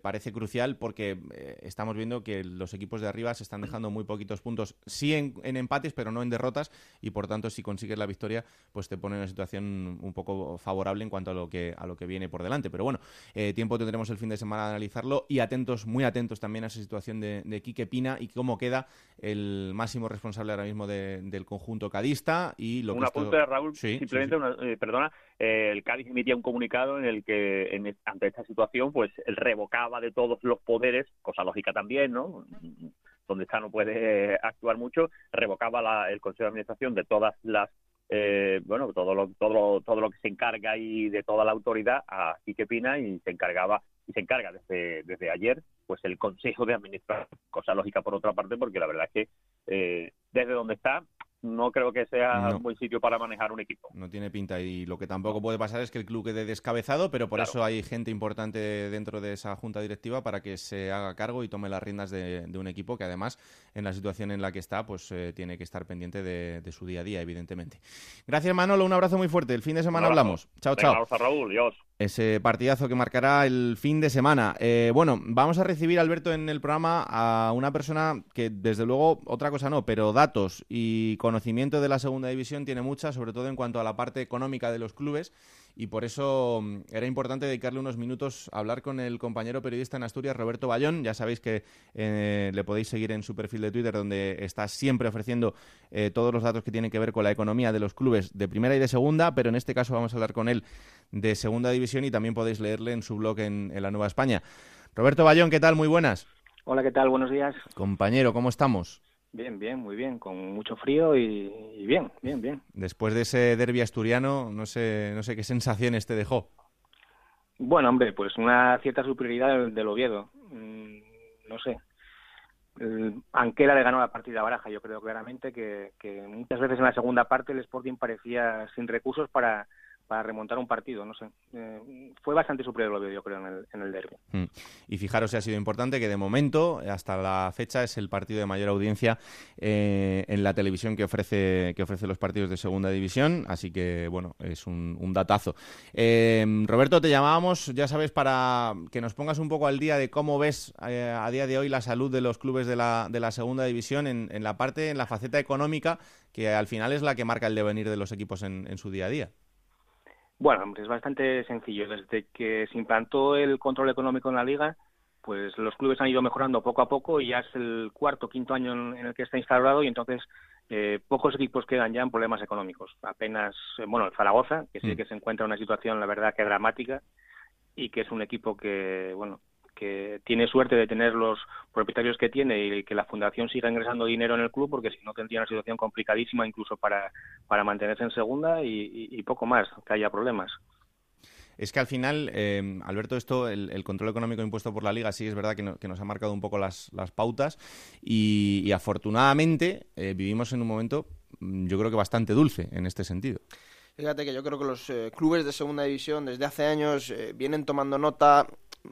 parece crucial porque estamos viendo que los equipos de arriba se están dejando muy poquitos puntos, sí en, en empates, pero no en derrotas y por tanto si consigues la victoria, pues te pone en una situación un poco favorable en cuanto a lo que, a lo que viene por delante. Pero bueno, eh, tiempo tendremos el fin de semana de analizarlo y atentos, muy atentos también a esa situación de, de Quique Pina y cómo queda el máximo responsable ahora mismo del conjunto cadista. y lo
Un apunte, de Raúl, simplemente, eh, perdona, eh, el Cádiz emitía un comunicado en el que en, ante esta situación pues revocaba de todos los poderes, cosa lógica también, ¿no? donde está no puede actuar mucho, revocaba el Consejo de Administración de todas las eh, bueno, todo lo, todo, todo lo que se encarga y de toda la autoridad a Quique Pina y se encargaba y se encarga desde, desde ayer pues el Consejo de Administración, cosa lógica por otra parte porque la verdad es que eh, desde donde está no creo que sea un buen sitio para manejar un equipo.
No tiene pinta y lo que tampoco puede pasar es que el club quede descabezado, pero por eso hay gente importante dentro de esa junta directiva para que se haga cargo y tome las riendas de, un equipo que además en la situación en la que está pues eh, tiene que estar pendiente de, su día a día, evidentemente. Gracias Manolo, un abrazo muy fuerte. El fin de semana hablamos. Chao, chao.
Raúl, Dios.
Ese partidazo que marcará el fin de semana. Eh, bueno, vamos a recibir, Alberto, en el programa a una persona que, desde luego, otra cosa no, pero datos y conocimiento de la segunda división tiene mucha, sobre todo en cuanto a la parte económica de los clubes y por eso mm, era importante dedicarle unos minutos a hablar con el compañero periodista en Asturias, Roberto Bayón. Ya sabéis que eh, le podéis seguir en su perfil de Twitter, donde está siempre ofreciendo eh, todos los datos que tienen que ver con la economía de los clubes de primera y de segunda, pero en este caso vamos a hablar con él de segunda división y también podéis leerle en su blog en, en la Nueva España. Roberto Bayón, ¿qué tal? Muy buenas.
Hola, ¿qué tal? Buenos días.
Compañero, ¿cómo estamos?
Bien, bien, muy bien, con mucho frío y, bien, bien, bien.
Después de ese derbi asturiano, no sé, no sé qué sensaciones te dejó.
Bueno, hombre, pues una cierta superioridad del, Oviedo. Mm, no sé. Anquela le ganó la partida a Baraja, yo creo claramente que, que muchas veces en la segunda parte el Sporting parecía sin recursos para, para remontar un partido, no sé. Eh, fue bastante superior lo yo creo, en el, en el derby.
Mm. Y fijaros si ha sido importante que de momento, hasta la fecha, es el partido de mayor audiencia eh, en la televisión que ofrece, que ofrece los partidos de segunda división, así que, bueno, es un, datazo. Eh, Roberto, te llamábamos, ya sabes, para que nos pongas un poco al día de cómo ves a día de hoy la salud de los clubes de la, de la segunda división en, en la parte, en la faceta económica, que al final es la que marca el devenir de los equipos en, en su día a día.
Bueno, es bastante sencillo. Desde que se implantó el control económico en la liga, pues los clubes han ido mejorando poco a poco y ya es el cuarto, quinto año en el que está instalado y entonces eh, pocos equipos quedan ya en problemas económicos. Apenas, eh, bueno, el Zaragoza, que sí mm. que se encuentra en una situación, la verdad, que dramática y que es un equipo que, bueno, que tiene suerte de tener los propietarios que tiene y que la fundación siga ingresando dinero en el club porque si no tendría una situación complicadísima incluso para, para mantenerse en segunda y, poco más, que haya problemas.
Es que al final, eh, Alberto, esto, el, control económico impuesto por la Liga, sí es verdad que, nos ha marcado un poco las, las pautas y, afortunadamente eh, vivimos en un momento, mm, yo creo que bastante dulce en este sentido.
Fíjate que yo creo que los eh, clubes de segunda división desde hace años vienen tomando nota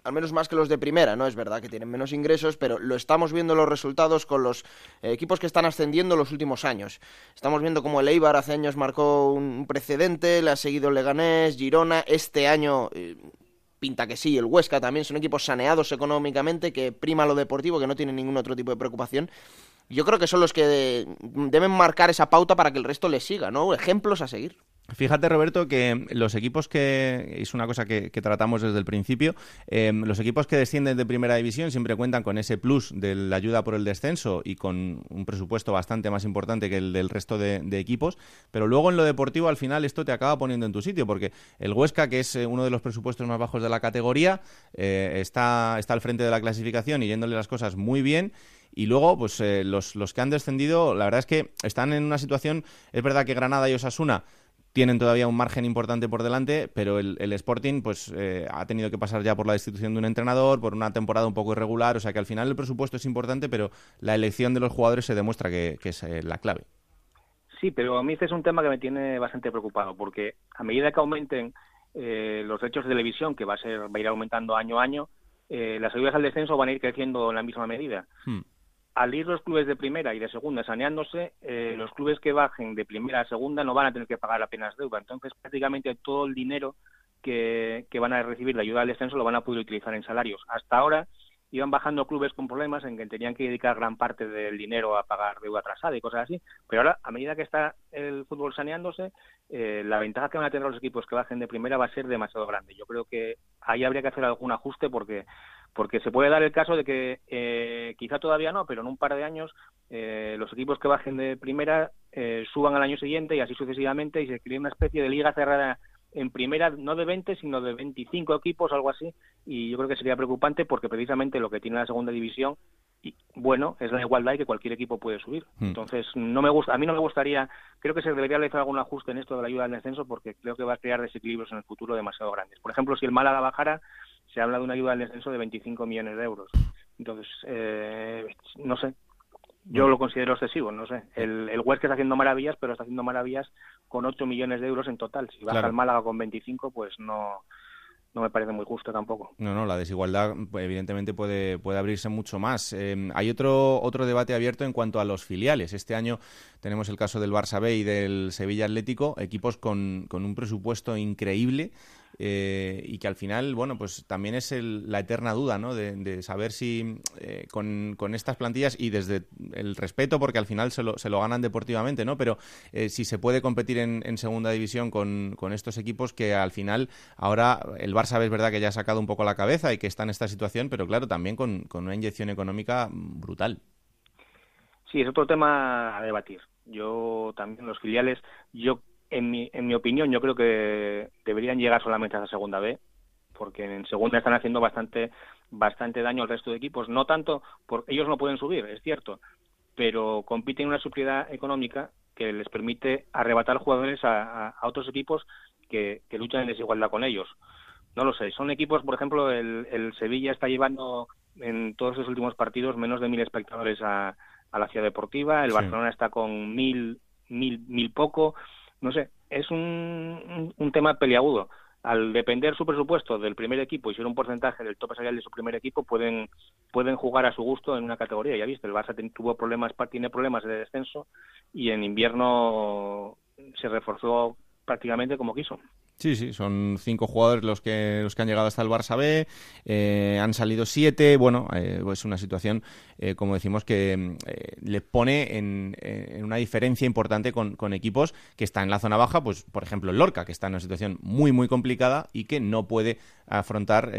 al menos más que los de primera, ¿no? Es verdad que tienen menos ingresos, pero lo estamos viendo los resultados con los eh, equipos que están ascendiendo los últimos años. Estamos viendo cómo el Eibar hace años marcó un precedente, le ha seguido el Leganés, Girona, este año... Eh, pinta que sí, el Huesca también son equipos saneados económicamente, que prima lo deportivo, que no tienen ningún otro tipo de preocupación. Yo creo que son los que deben marcar esa pauta para que el resto les siga, ¿no? Ejemplos a seguir.
Fíjate, Roberto, que los equipos que, es una cosa que, tratamos desde el principio, em, los equipos que descienden de primera división siempre cuentan con ese plus de la ayuda por el descenso y con un presupuesto bastante más importante que el del resto de, equipos, pero luego en lo deportivo al final esto te acaba poniendo en tu sitio, porque el Huesca, que es eh, uno de los presupuestos más bajos de la categoría, eh, está, está al frente de la clasificación y yéndole las cosas muy bien. Y luego, pues eh, los, los que han descendido, la verdad es que están en una situación, es verdad que Granada y Osasuna tienen todavía un margen importante por delante, pero el, Sporting pues eh, ha tenido que pasar ya por la destitución de un entrenador, por una temporada un poco irregular, o sea que al final el presupuesto es importante, pero la elección de los jugadores se demuestra que, es eh, la clave.
Sí, pero a mí este es un tema que me tiene bastante preocupado, porque a medida que aumenten eh, los derechos de televisión, que va a ser va a ir aumentando año a año, las ayudas al descenso van a ir creciendo en la misma medida. Hmm al ir los clubes de primera y de segunda saneándose, eh, los clubes que bajen de primera a segunda no van a tener que pagar apenas deuda. Entonces, prácticamente todo el dinero que, que van a recibir de ayuda al descenso lo van a poder utilizar en salarios. Hasta ahora iban bajando clubes con problemas en que tenían que dedicar gran parte del dinero a pagar deuda atrasada y cosas así. Pero ahora, a medida que está el fútbol saneándose, eh, la ventaja que van a tener los equipos que bajen de primera va a ser demasiado grande. Yo creo que ahí habría que hacer algún ajuste porque porque se puede dar el caso de que eh, quizá todavía no, pero en un par de años eh, los equipos que bajen de primera eh, suban al año siguiente y así sucesivamente y se cree una especie de liga cerrada en primera, no de 20, sino de 25 equipos, algo así, y yo creo que sería preocupante porque precisamente lo que tiene la segunda división y, bueno, es la igualdad y que cualquier equipo puede subir. Hmm. Entonces, no me gusta, a mí no me gustaría, creo que se debería realizar algún ajuste en esto de la ayuda al descenso porque creo que va a crear desequilibrios en el futuro demasiado grandes. Por ejemplo, si el Málaga bajara, se habla de una ayuda al descenso de 25 millones de euros. Entonces, eh, no sé, yo lo considero excesivo, no sé. El, el Huesca está haciendo maravillas, pero está haciendo maravillas con 8 millones de euros en total. Si baja el Málaga con 25, pues no, no me parece muy justo tampoco.
No, no, la desigualdad evidentemente puede, puede abrirse mucho más. Eh, hay otro, otro debate abierto en cuanto a los filiales. Este año tenemos el caso del Barça B y del Sevilla Atlético, equipos con, con un presupuesto increíble eh, y que al final, bueno, pues también es la eterna duda, ¿no? De, saber si eh, con, estas plantillas y desde el respeto, porque al final se lo, se lo ganan deportivamente, ¿no? Pero eh, si se puede competir en, segunda división con, estos equipos que al final ahora el Barça es verdad que ya ha sacado un poco la cabeza y que está en esta situación, pero claro, también con, con una inyección económica brutal.
Sí, es otro tema a debatir. Yo también los filiales, yo en mi, en mi opinión, yo creo que deberían llegar solamente a la segunda B, porque en segunda están haciendo bastante, bastante daño al resto de equipos. No tanto, porque ellos no pueden subir, es cierto, pero compiten en una superioridad económica que les permite arrebatar jugadores a, otros equipos que, luchan en desigualdad con ellos. No lo sé, son equipos, por ejemplo, el, Sevilla está llevando en todos los últimos partidos menos de mil espectadores a, la ciudad deportiva, el Barcelona está con mil, mil, mil poco, no sé, es un, un tema peliagudo. Al depender su presupuesto del primer equipo y ser un porcentaje del tope salarial de su primer equipo, pueden, pueden jugar a su gusto en una categoría. Ya viste, el Barça tuvo problemas, tiene problemas de descenso y en invierno se reforzó prácticamente como quiso.
Sí, sí, son cinco jugadores los que los que han llegado hasta el Barça B, eh, han salido siete, bueno, eh, es pues una situación, eh, como decimos, que le pone en, una diferencia importante con, equipos que están en la zona baja, pues por ejemplo el Lorca, que está en una situación muy, muy complicada y que no puede afrontar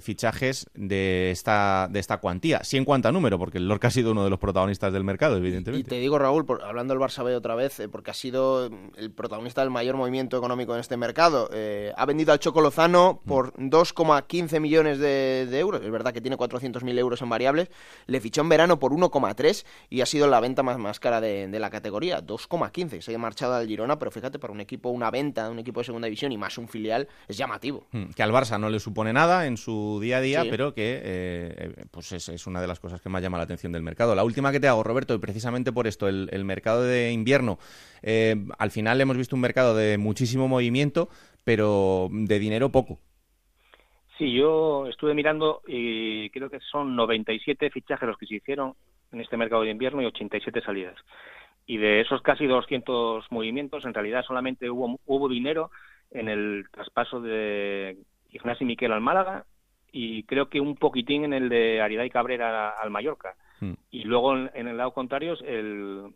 fichajes de esta, de esta cuantía, sí en cuanto a número, porque el Lorca ha sido uno de los protagonistas del mercado, evidentemente.
Y, te digo, Raúl, hablando del Barça B otra vez, porque ha sido el protagonista del mayor movimiento económico en este mercado, eh, ha vendido al Choco Lozano por 2,15 millones de, euros. Es verdad que tiene 400.000 euros en variables. Le fichó en verano por 1,3 y ha sido la venta más, más cara de, la categoría. 2,15. Se ha marchado al Girona, pero fíjate, para un equipo, una venta de un equipo de segunda división y más un filial, es llamativo.
Hmm, que al Barça no le supone nada en su día a día, pero que eh, pues es, una de las cosas que más llama la atención del mercado. La última que te hago, Roberto, y precisamente por esto, el, mercado de invierno, eh, al final hemos visto un mercado de muchísimo movimiento, pero de dinero poco.
Sí, yo estuve mirando y creo que son 97 fichajes los que se hicieron en este mercado de invierno y 87 salidas. Y de esos casi 200 movimientos, en realidad solamente hubo, hubo dinero en el traspaso de Ignacio Miquel al Málaga y creo que un poquitín en el de Aridai Cabrera al Mallorca. mm. y luego en, el lado contrario es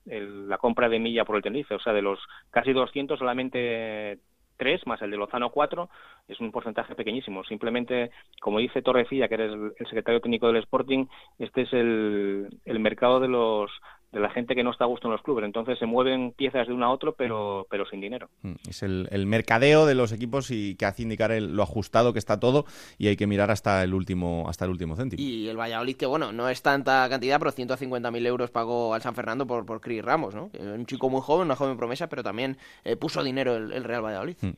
la compra de Milla por el Tenerife. O sea, de los casi 200 solamente 3 más el de Lozano 4 es un porcentaje pequeñísimo. Simplemente, como dice Torrecilla, que eres el secretario técnico del Sporting, este es el, el mercado de los de la gente que no está a gusto en los clubes. Entonces se mueven piezas de uno a otro, pero, pero sin dinero.
Mm, es el, mercadeo de los equipos y que hace indicar lo ajustado que está todo y hay que mirar hasta el último hasta el último céntimo.
Y el Valladolid, que bueno, no es tanta cantidad, pero 150.000 euros pagó al San Fernando por, por Cris Ramos, ¿no? Un chico muy joven, una joven promesa, pero también eh, puso dinero el, Real Valladolid. Mm.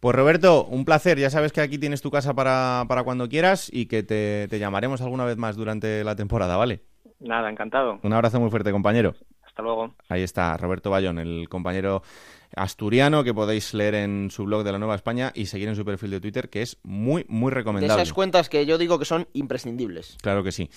Pues Roberto, un placer. Ya sabes que aquí tienes tu casa para, para cuando quieras y que te, te llamaremos alguna vez más durante la temporada, ¿vale?
Nada, encantado.
Un abrazo muy fuerte, compañero.
Hasta luego.
Ahí está Roberto Bayón, el compañero asturiano que podéis leer en su blog de la Nueva España y seguir en su perfil de Twitter, que es muy, muy recomendable.
De esas cuentas que yo digo que son imprescindibles.
Claro que sí.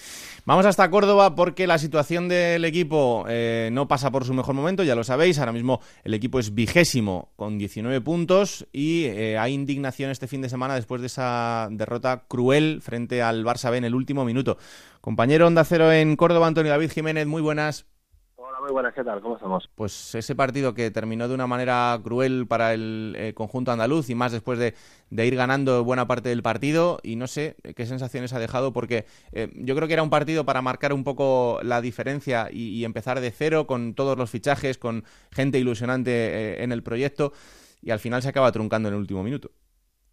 Vamos hasta Córdoba porque la situación del equipo eh, no pasa por su mejor momento, ya lo sabéis. Ahora mismo el equipo es vigésimo con 19 puntos y eh, hay indignación este fin de semana después de esa derrota cruel frente al Barça B en el último minuto. Compañero Onda Cero en Córdoba, Antonio David Jiménez, muy buenas
muy buenas, ¿qué tal? ¿Cómo estamos?
Pues ese partido que terminó de una manera cruel para el eh, conjunto andaluz y más después de, ir ganando buena parte del partido y no sé qué sensaciones ha dejado porque eh, yo creo que era un partido para marcar un poco la diferencia y, empezar de cero con todos los fichajes, con gente ilusionante eh, en el proyecto y al final se acaba truncando en el último minuto.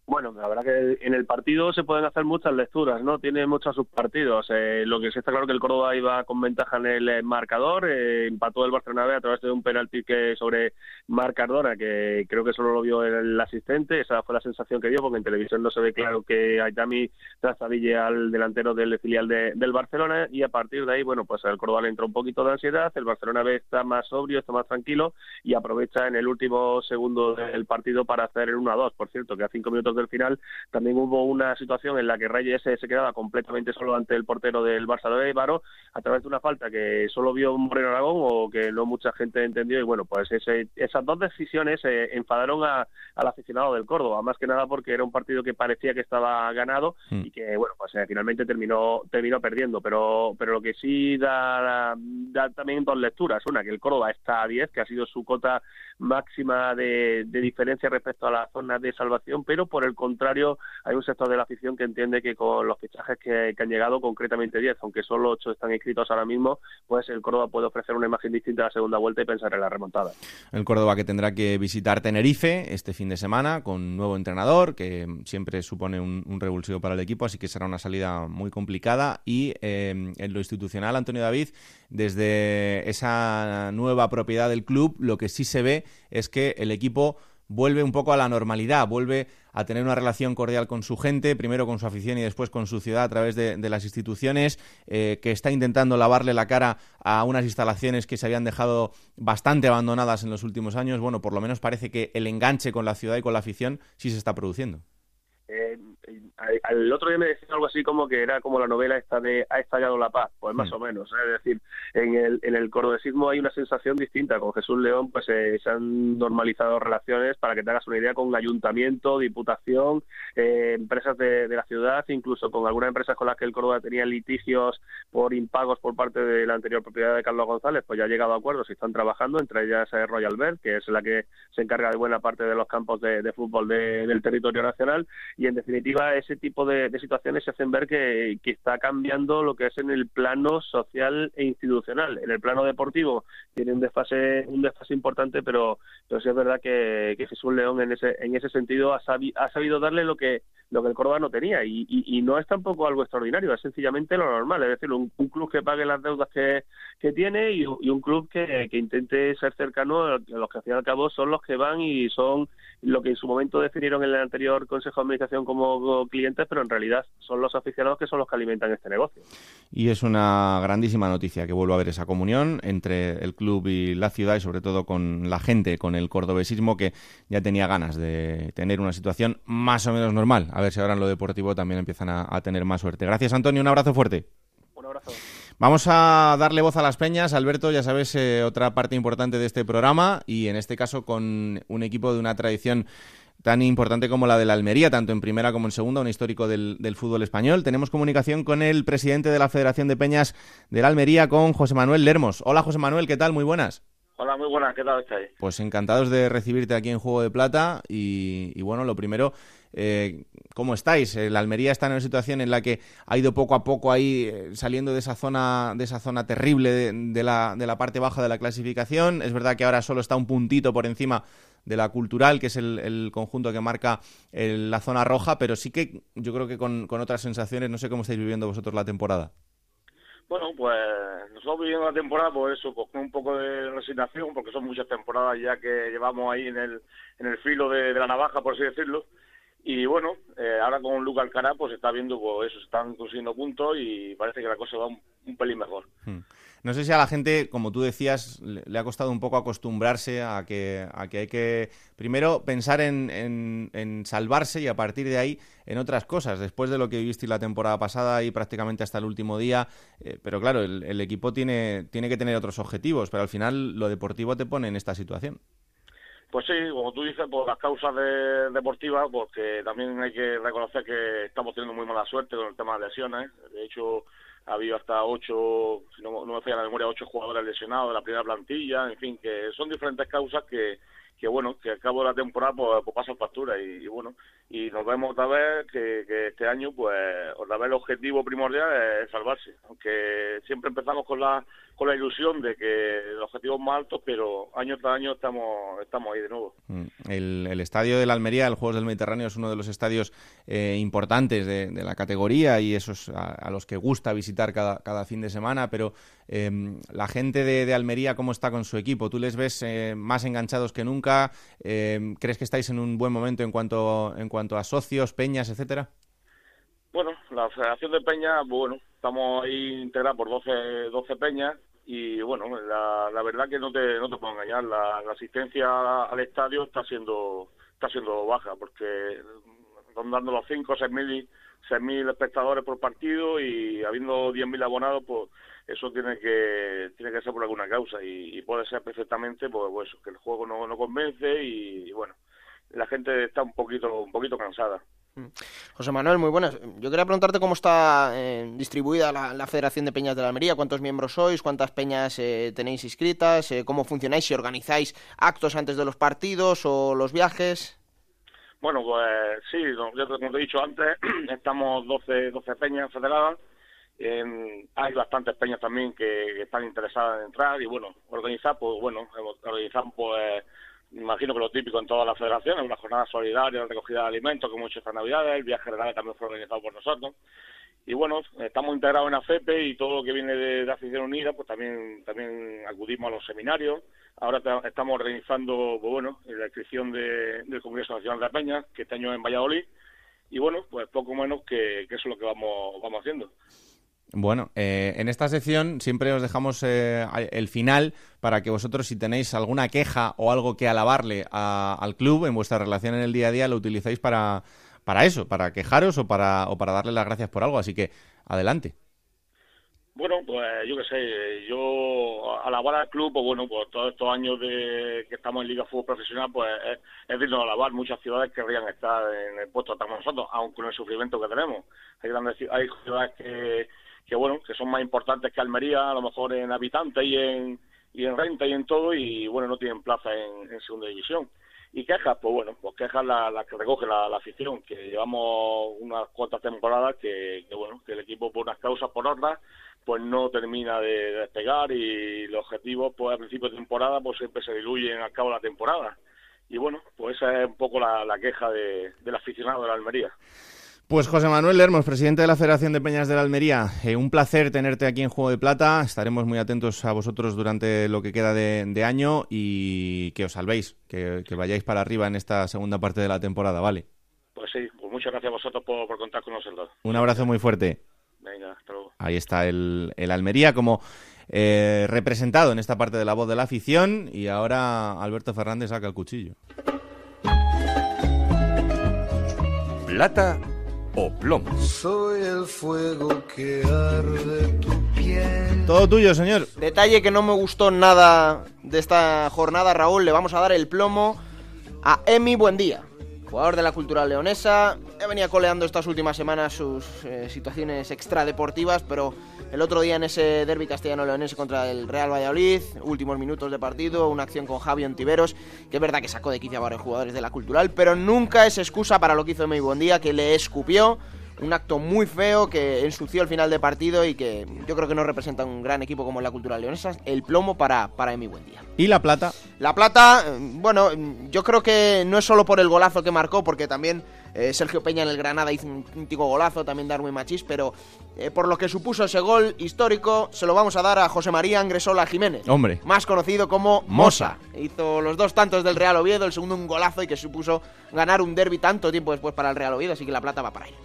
Bueno, la verdad que en el partido se pueden hacer muchas lecturas, ¿no? Tiene muchos subpartidos. Eh, lo que sí está claro que el Córdoba iba con ventaja en el eh, marcador, eh, empató el Barcelona B a través de un penalti que sobre Marc Cardona, que creo que solo lo vio el asistente. Esa fue la sensación que dio, porque en televisión no se ve claro que Aitami trastabille al delantero del filial del Barcelona. Y a partir de ahí, bueno, pues el Córdoba le entró un poquito de ansiedad. El Barcelona B está más sobrio, está más tranquilo y aprovecha en el último segundo del partido para hacer el 1-2. Por cierto, que a cinco minutos del final también hubo una situación en la que Reyes se quedaba completamente solo ante el portero del Barça de a través de una falta que solo vio Moreno Aragón o que no mucha gente entendió y bueno, pues esas dos decisiones eh, enfadaron al aficionado del Córdoba, más que nada porque era un partido que parecía que estaba ganado mm. y que bueno, pues eh, finalmente terminó terminó perdiendo, pero pero lo que sí da, da también dos lecturas, una que el Córdoba está a 10, que ha sido su cota máxima de, diferencia respecto a las zonas de salvación, pero por el contrario, hay un sector de la afición que entiende que con los fichajes que, han llegado, concretamente 10, aunque solo 8 están inscritos ahora mismo, pues el Córdoba puede ofrecer una imagen distinta a la segunda vuelta y pensar en la remontada.
El Córdoba que tendrá que visitar Tenerife este fin de semana con nuevo entrenador, que siempre supone un, revulsivo para el equipo, así que será una salida muy complicada. Y eh, en lo institucional, Antonio David, desde esa nueva propiedad del club, lo que sí se ve es que el equipo vuelve un poco a la normalidad, vuelve a tener una relación cordial con su gente, primero con su afición y después con su ciudad a través de, las instituciones, eh, que está intentando lavarle la cara a unas instalaciones que se habían dejado bastante abandonadas en los últimos años. Bueno, por lo menos parece que el enganche con la ciudad y con la afición sí se está produciendo.
Eh, al otro día me decía algo así como que era como la novela esta de Ha estallado la paz, pues más mm. o menos. Es decir, en el, en el cordobesismo hay una sensación distinta. Con Jesús León pues eh, se han normalizado relaciones, para que te hagas una idea, con ayuntamiento, diputación, eh, empresas de, la ciudad, incluso con algunas empresas con las que el Córdoba tenía litigios por impagos por parte de la anterior propiedad de Carlos González, pues ya ha llegado a acuerdos y están trabajando, entre ellas Royal Bell, que es la que se encarga de buena parte de los campos de, fútbol del territorio nacional, y en definitiva ese tipo de, situaciones se hacen ver que, está cambiando lo que es en el plano social e institucional. En el plano deportivo tiene un desfase, un desfase importante, pero, pero sí es verdad que, Jesús León en ese, en ese sentido ha, ha sabido darle lo que, lo que el Córdoba no tenía y, no es tampoco algo extraordinario, es sencillamente lo normal, es decir, un, club que pague las deudas que, que tiene y, un club que, que, intente ser cercano a los que al fin y al cabo son los que van y son lo que en su momento definieron en el anterior Consejo de Administración como clientes, pero en realidad son los aficionados que son los que alimentan este negocio.
Y es una grandísima noticia que vuelva a haber esa comunión entre el club y la ciudad y sobre todo con la gente, con el cordobesismo que ya tenía ganas de tener una situación más o menos normal. A ver si ahora en lo deportivo también empiezan a, a tener más suerte. Gracias Antonio, un abrazo fuerte.
Un abrazo.
Vamos a darle voz a las peñas. Alberto, ya sabes, eh, otra parte importante de este programa y en este caso con un equipo de una tradición tan importante como la de la Almería, tanto en primera como en segunda, un histórico del, fútbol español. Tenemos comunicación con el presidente de la Federación de Peñas de la Almería, con José Manuel Lermos. Hola José Manuel, ¿qué tal? Muy buenas.
Hola, muy buenas, ¿qué tal estáis?
Pues encantados de recibirte aquí en Juego de Plata y, bueno, lo primero, eh, ¿cómo estáis? La Almería está en una situación en la que ha ido poco a poco ahí eh, saliendo de esa zona, de esa zona terrible de, la, de la parte baja de la clasificación. Es verdad que ahora solo está un puntito por encima de la cultural, que es el, conjunto que marca la zona roja, pero sí que yo creo que con, otras sensaciones, no sé cómo estáis viviendo vosotros la temporada.
Bueno, pues nosotros viviendo la temporada, pues eso, pues con un poco de resignación, porque son muchas temporadas ya que llevamos ahí en el, en el filo de, la navaja, por así decirlo. Y bueno, eh, ahora con Luca Alcaraz, pues está viendo, pues eso, están consiguiendo puntos y parece que la cosa va un, pelín mejor. Hmm.
No sé si a la gente, como tú decías, le, ha costado un poco acostumbrarse a que, a que hay que primero pensar en, en, salvarse y a partir de ahí en otras cosas. Después de lo que viviste la temporada pasada y prácticamente hasta el último día, eh, pero claro, el, equipo tiene, tiene que tener otros objetivos, pero al final lo deportivo te pone en esta situación.
Pues sí, como tú dices, por las causas de, deportivas, porque también hay que reconocer que estamos teniendo muy mala suerte con el tema de lesiones. De hecho, ha habido hasta ocho, si no, me falla la memoria, ocho jugadores lesionados de la primera plantilla, en fin, que son diferentes causas que, que bueno, que al cabo de la temporada pues, pues pasan factura y, bueno, y nos vemos otra vez que, que, este año pues otra vez el objetivo primordial es salvarse, aunque siempre empezamos con la con la ilusión de que el objetivo es más alto, pero año tras año estamos, estamos ahí de nuevo.
Mm, el, estadio de la Almería, el Juegos del Mediterráneo, es uno de los estadios eh, importantes de, la categoría y esos a, los que gusta visitar cada, cada fin de semana, pero em, la gente de, Almería, ¿cómo está con su equipo? ¿Tú les ves eh, más enganchados que nunca? Em, ¿Crees que estáis en un buen momento en cuanto, en cuanto a socios, peñas, etcétera?
Bueno, la Federación de Peñas, bueno, estamos ahí integrados por 12, 12 peñas y bueno, la, la verdad que no te, no te puedo engañar, la, asistencia al estadio está siendo está siendo baja porque rondando los 5 o 6 mil, mil espectadores por partido y habiendo 10 mil abonados, pues eso tiene que tiene que ser por alguna causa y, puede ser perfectamente pues, pues, que el juego no, no convence y, y bueno, la gente está un poquito un poquito cansada.
José Manuel, muy buenas. Yo quería preguntarte cómo está eh, distribuida la, Federación de Peñas de la Almería, cuántos miembros sois, cuántas peñas eh, tenéis inscritas, eh, cómo funcionáis, si organizáis actos antes de los partidos o los viajes.
Bueno, pues sí, como te he dicho antes, estamos 12, 12 peñas federadas. hay bastantes peñas también que, están interesadas en entrar y bueno, organizar, pues bueno, organizamos pues imagino que lo típico en todas las federaciones, una jornada solidaria, recogida de alimentos, como hecho esta Navidad, el viaje general también fue organizado por nosotros. Y bueno, estamos integrados en AFEPE y todo lo que viene de, de Afición Unida, pues también también acudimos a los seminarios. Ahora estamos organizando, pues bueno, la inscripción del Congreso Nacional de la Peña, que este año es en Valladolid. Y bueno, pues poco menos que, que eso es lo que vamos, vamos haciendo.
Bueno, eh, en esta sección siempre os dejamos eh, el final para que vosotros, si tenéis alguna queja o algo que alabarle al club en vuestra relación en el día a día, lo utilicéis para, para eso, para quejaros o para, o para darle las gracias por algo. Así que, adelante.
Bueno, pues yo qué sé, yo alabar al club, pues bueno, pues todos estos años de que estamos en Liga Fútbol Profesional, pues es, es digno de alabar. Muchas ciudades querrían estar en el puesto que estamos nosotros, aun con el sufrimiento que tenemos. Hay, grandes, hay ciudades que que bueno, que son más importantes que Almería, a lo mejor en habitantes y en, y en renta y en todo, y bueno, no tienen plaza en, segunda división. Y quejas, pues bueno, pues quejas las la que recoge la, afición, que llevamos unas cuantas temporadas que, bueno, que el equipo por unas causas, por otras, pues no termina de, despegar y los objetivos, pues a principio de temporada, pues siempre se diluyen al cabo de la temporada. Y bueno, pues esa es un poco la, queja de, del aficionado de la Almería.
Pues José Manuel Lermos, presidente de la Federación de Peñas de la Almería, eh, un placer tenerte aquí en Juego de Plata. Estaremos muy atentos a vosotros durante lo que queda de, año y que os salvéis, que, vayáis para arriba en esta segunda parte de la temporada, ¿vale?
Pues sí, pues muchas gracias a vosotros por, contar con nosotros.
Un abrazo muy fuerte.
Venga, hasta luego.
Ahí está el, Almería como eh, representado en esta parte de la voz de la afición y ahora Alberto Fernández saca el cuchillo.
Plata o plomo.
Soy el fuego que arde tu piel.
Todo tuyo, señor.
Detalle que no me gustó nada de esta jornada, Raúl. Le vamos a dar el plomo a Emi Buendía. Jugador de la Cultural Leonesa. Ya venía coleando estas últimas semanas sus eh, situaciones extradeportivas, pero el otro día en ese derby castellano-leonese contra el Real Valladolid, últimos minutos de partido, una acción con Javi Ontiveros, que es verdad que sacó de quicio a varios jugadores de la Cultural, pero nunca es excusa para lo que hizo Muy Buen Día, que le escupió un acto muy feo que ensució el final de partido y que yo creo que no representa un gran equipo como la cultura leonesa. El plomo para, para Emi Buendía.
¿Y la plata?
La plata, eh, bueno, yo creo que no es solo por el golazo que marcó, porque también eh, Sergio Peña en el Granada hizo un crítico golazo, también Darwin Machís, pero eh, por lo que supuso ese gol histórico, se lo vamos a dar a José María Angresola Jiménez.
Hombre.
Más conocido como Mosa. Hizo los dos tantos del Real Oviedo, el segundo un golazo y que supuso ganar un derby tanto tiempo después para el Real Oviedo, así que la plata va para él.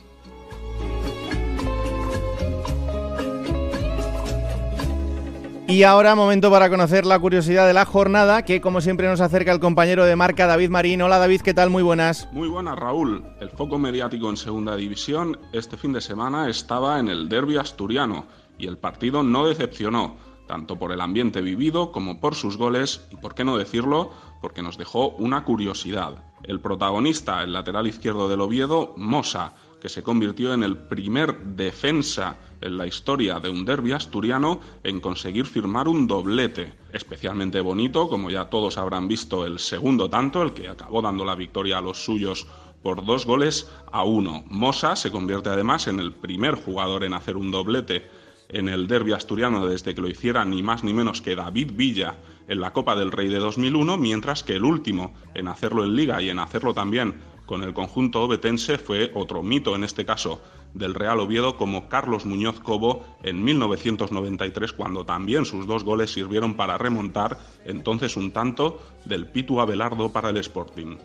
Y ahora momento para conocer la curiosidad de la jornada, que como siempre nos acerca el compañero de marca David Marín. Hola David, ¿qué tal? Muy buenas.
Muy buenas Raúl. El foco mediático en segunda división este fin de semana estaba en el derby asturiano y el partido no decepcionó, tanto por el ambiente vivido como por sus goles y, por qué no decirlo, porque nos dejó una curiosidad. El protagonista, el lateral izquierdo del Oviedo, Mosa, que se convirtió en el primer defensa en la historia de un derby asturiano en conseguir firmar un doblete. Especialmente bonito, como ya todos habrán visto, el segundo tanto, el que acabó dando la victoria a los suyos por dos goles a uno. Mosa se convierte además en el primer jugador en hacer un doblete en el derby asturiano desde que lo hiciera ni más ni menos que David Villa en la Copa del Rey de 2001, mientras que el último en hacerlo en Liga y en hacerlo también con el conjunto obetense fue otro mito, en este caso del Real Oviedo, como Carlos Muñoz Cobo en 1993, cuando también sus dos goles sirvieron para remontar entonces un tanto del Pitu Abelardo para el Sporting.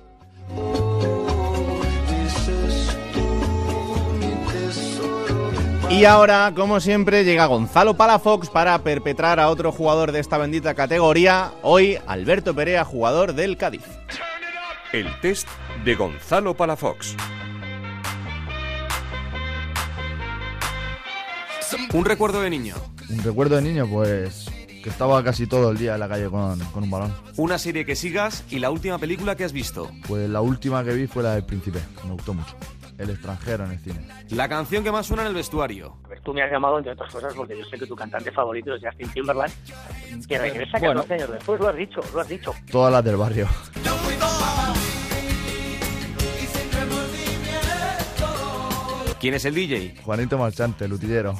Y ahora, como siempre, llega Gonzalo Palafox para perpetrar a otro jugador de esta bendita categoría. Hoy, Alberto Perea, jugador del Cádiz.
El test de Gonzalo Palafox.
Un recuerdo de niño.
Un recuerdo de niño, pues que estaba casi todo el día en la calle con, con, un balón.
Una serie que sigas y la última película que has visto.
Pues la última que vi fue la del Príncipe, me gustó mucho. El extranjero en el cine.
La canción que más suena en el vestuario.
Tú me has llamado, entre otras cosas, porque yo sé que tu cantante favorito es Justin Timberlake, que regresa bueno, 14 años después, lo has dicho, lo has dicho.
Todas las del barrio.
¿Quién es el DJ?
Juanito Marchante, el utillero.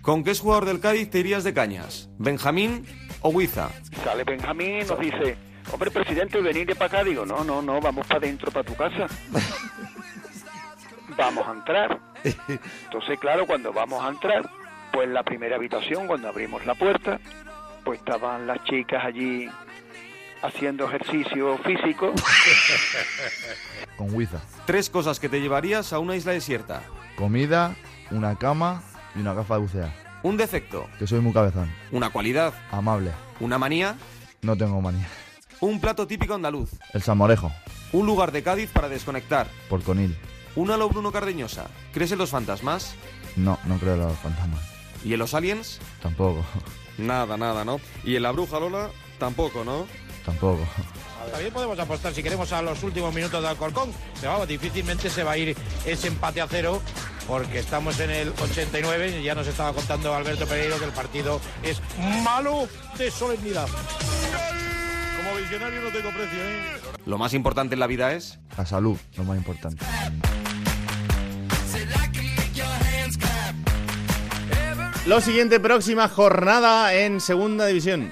¿Con qué jugador del Cádiz te irías de cañas? ¿Benjamín o Huiza?
Sale Benjamín y nos dice, hombre, presidente, venir de para acá. Digo, no, no, no, vamos para adentro, para tu casa. vamos a entrar. Entonces, claro, cuando vamos a entrar, pues la primera habitación, cuando abrimos la puerta, pues estaban las chicas allí haciendo ejercicio físico.
Con Huiza.
Tres cosas que te llevarías a una isla desierta.
Comida, una cama y una gafa de bucear.
Un defecto.
Que soy muy cabezón.
Una cualidad.
Amable.
Una manía.
No tengo manía.
Un plato típico andaluz.
El salmorejo.
Un lugar de Cádiz para desconectar.
Por Conil.
Una lo Bruno Cardeñosa. ¿Crees en los fantasmas?
No, no creo en los fantasmas.
¿Y en los aliens?
Tampoco.
Nada, nada, ¿no? ¿Y en la bruja Lola? Tampoco, ¿no?
Tampoco.
También podemos apostar si queremos a los últimos minutos de Alcorcón, pero vamos, difícilmente se va a ir ese empate a cero porque estamos en el 89 y ya nos estaba contando Alberto Pereiro que el partido es malo de solemnidad. Como visionario no tengo precio, ¿eh?
Lo más importante en la vida es...
La salud, lo más importante.
Lo siguiente, próxima jornada en Segunda División.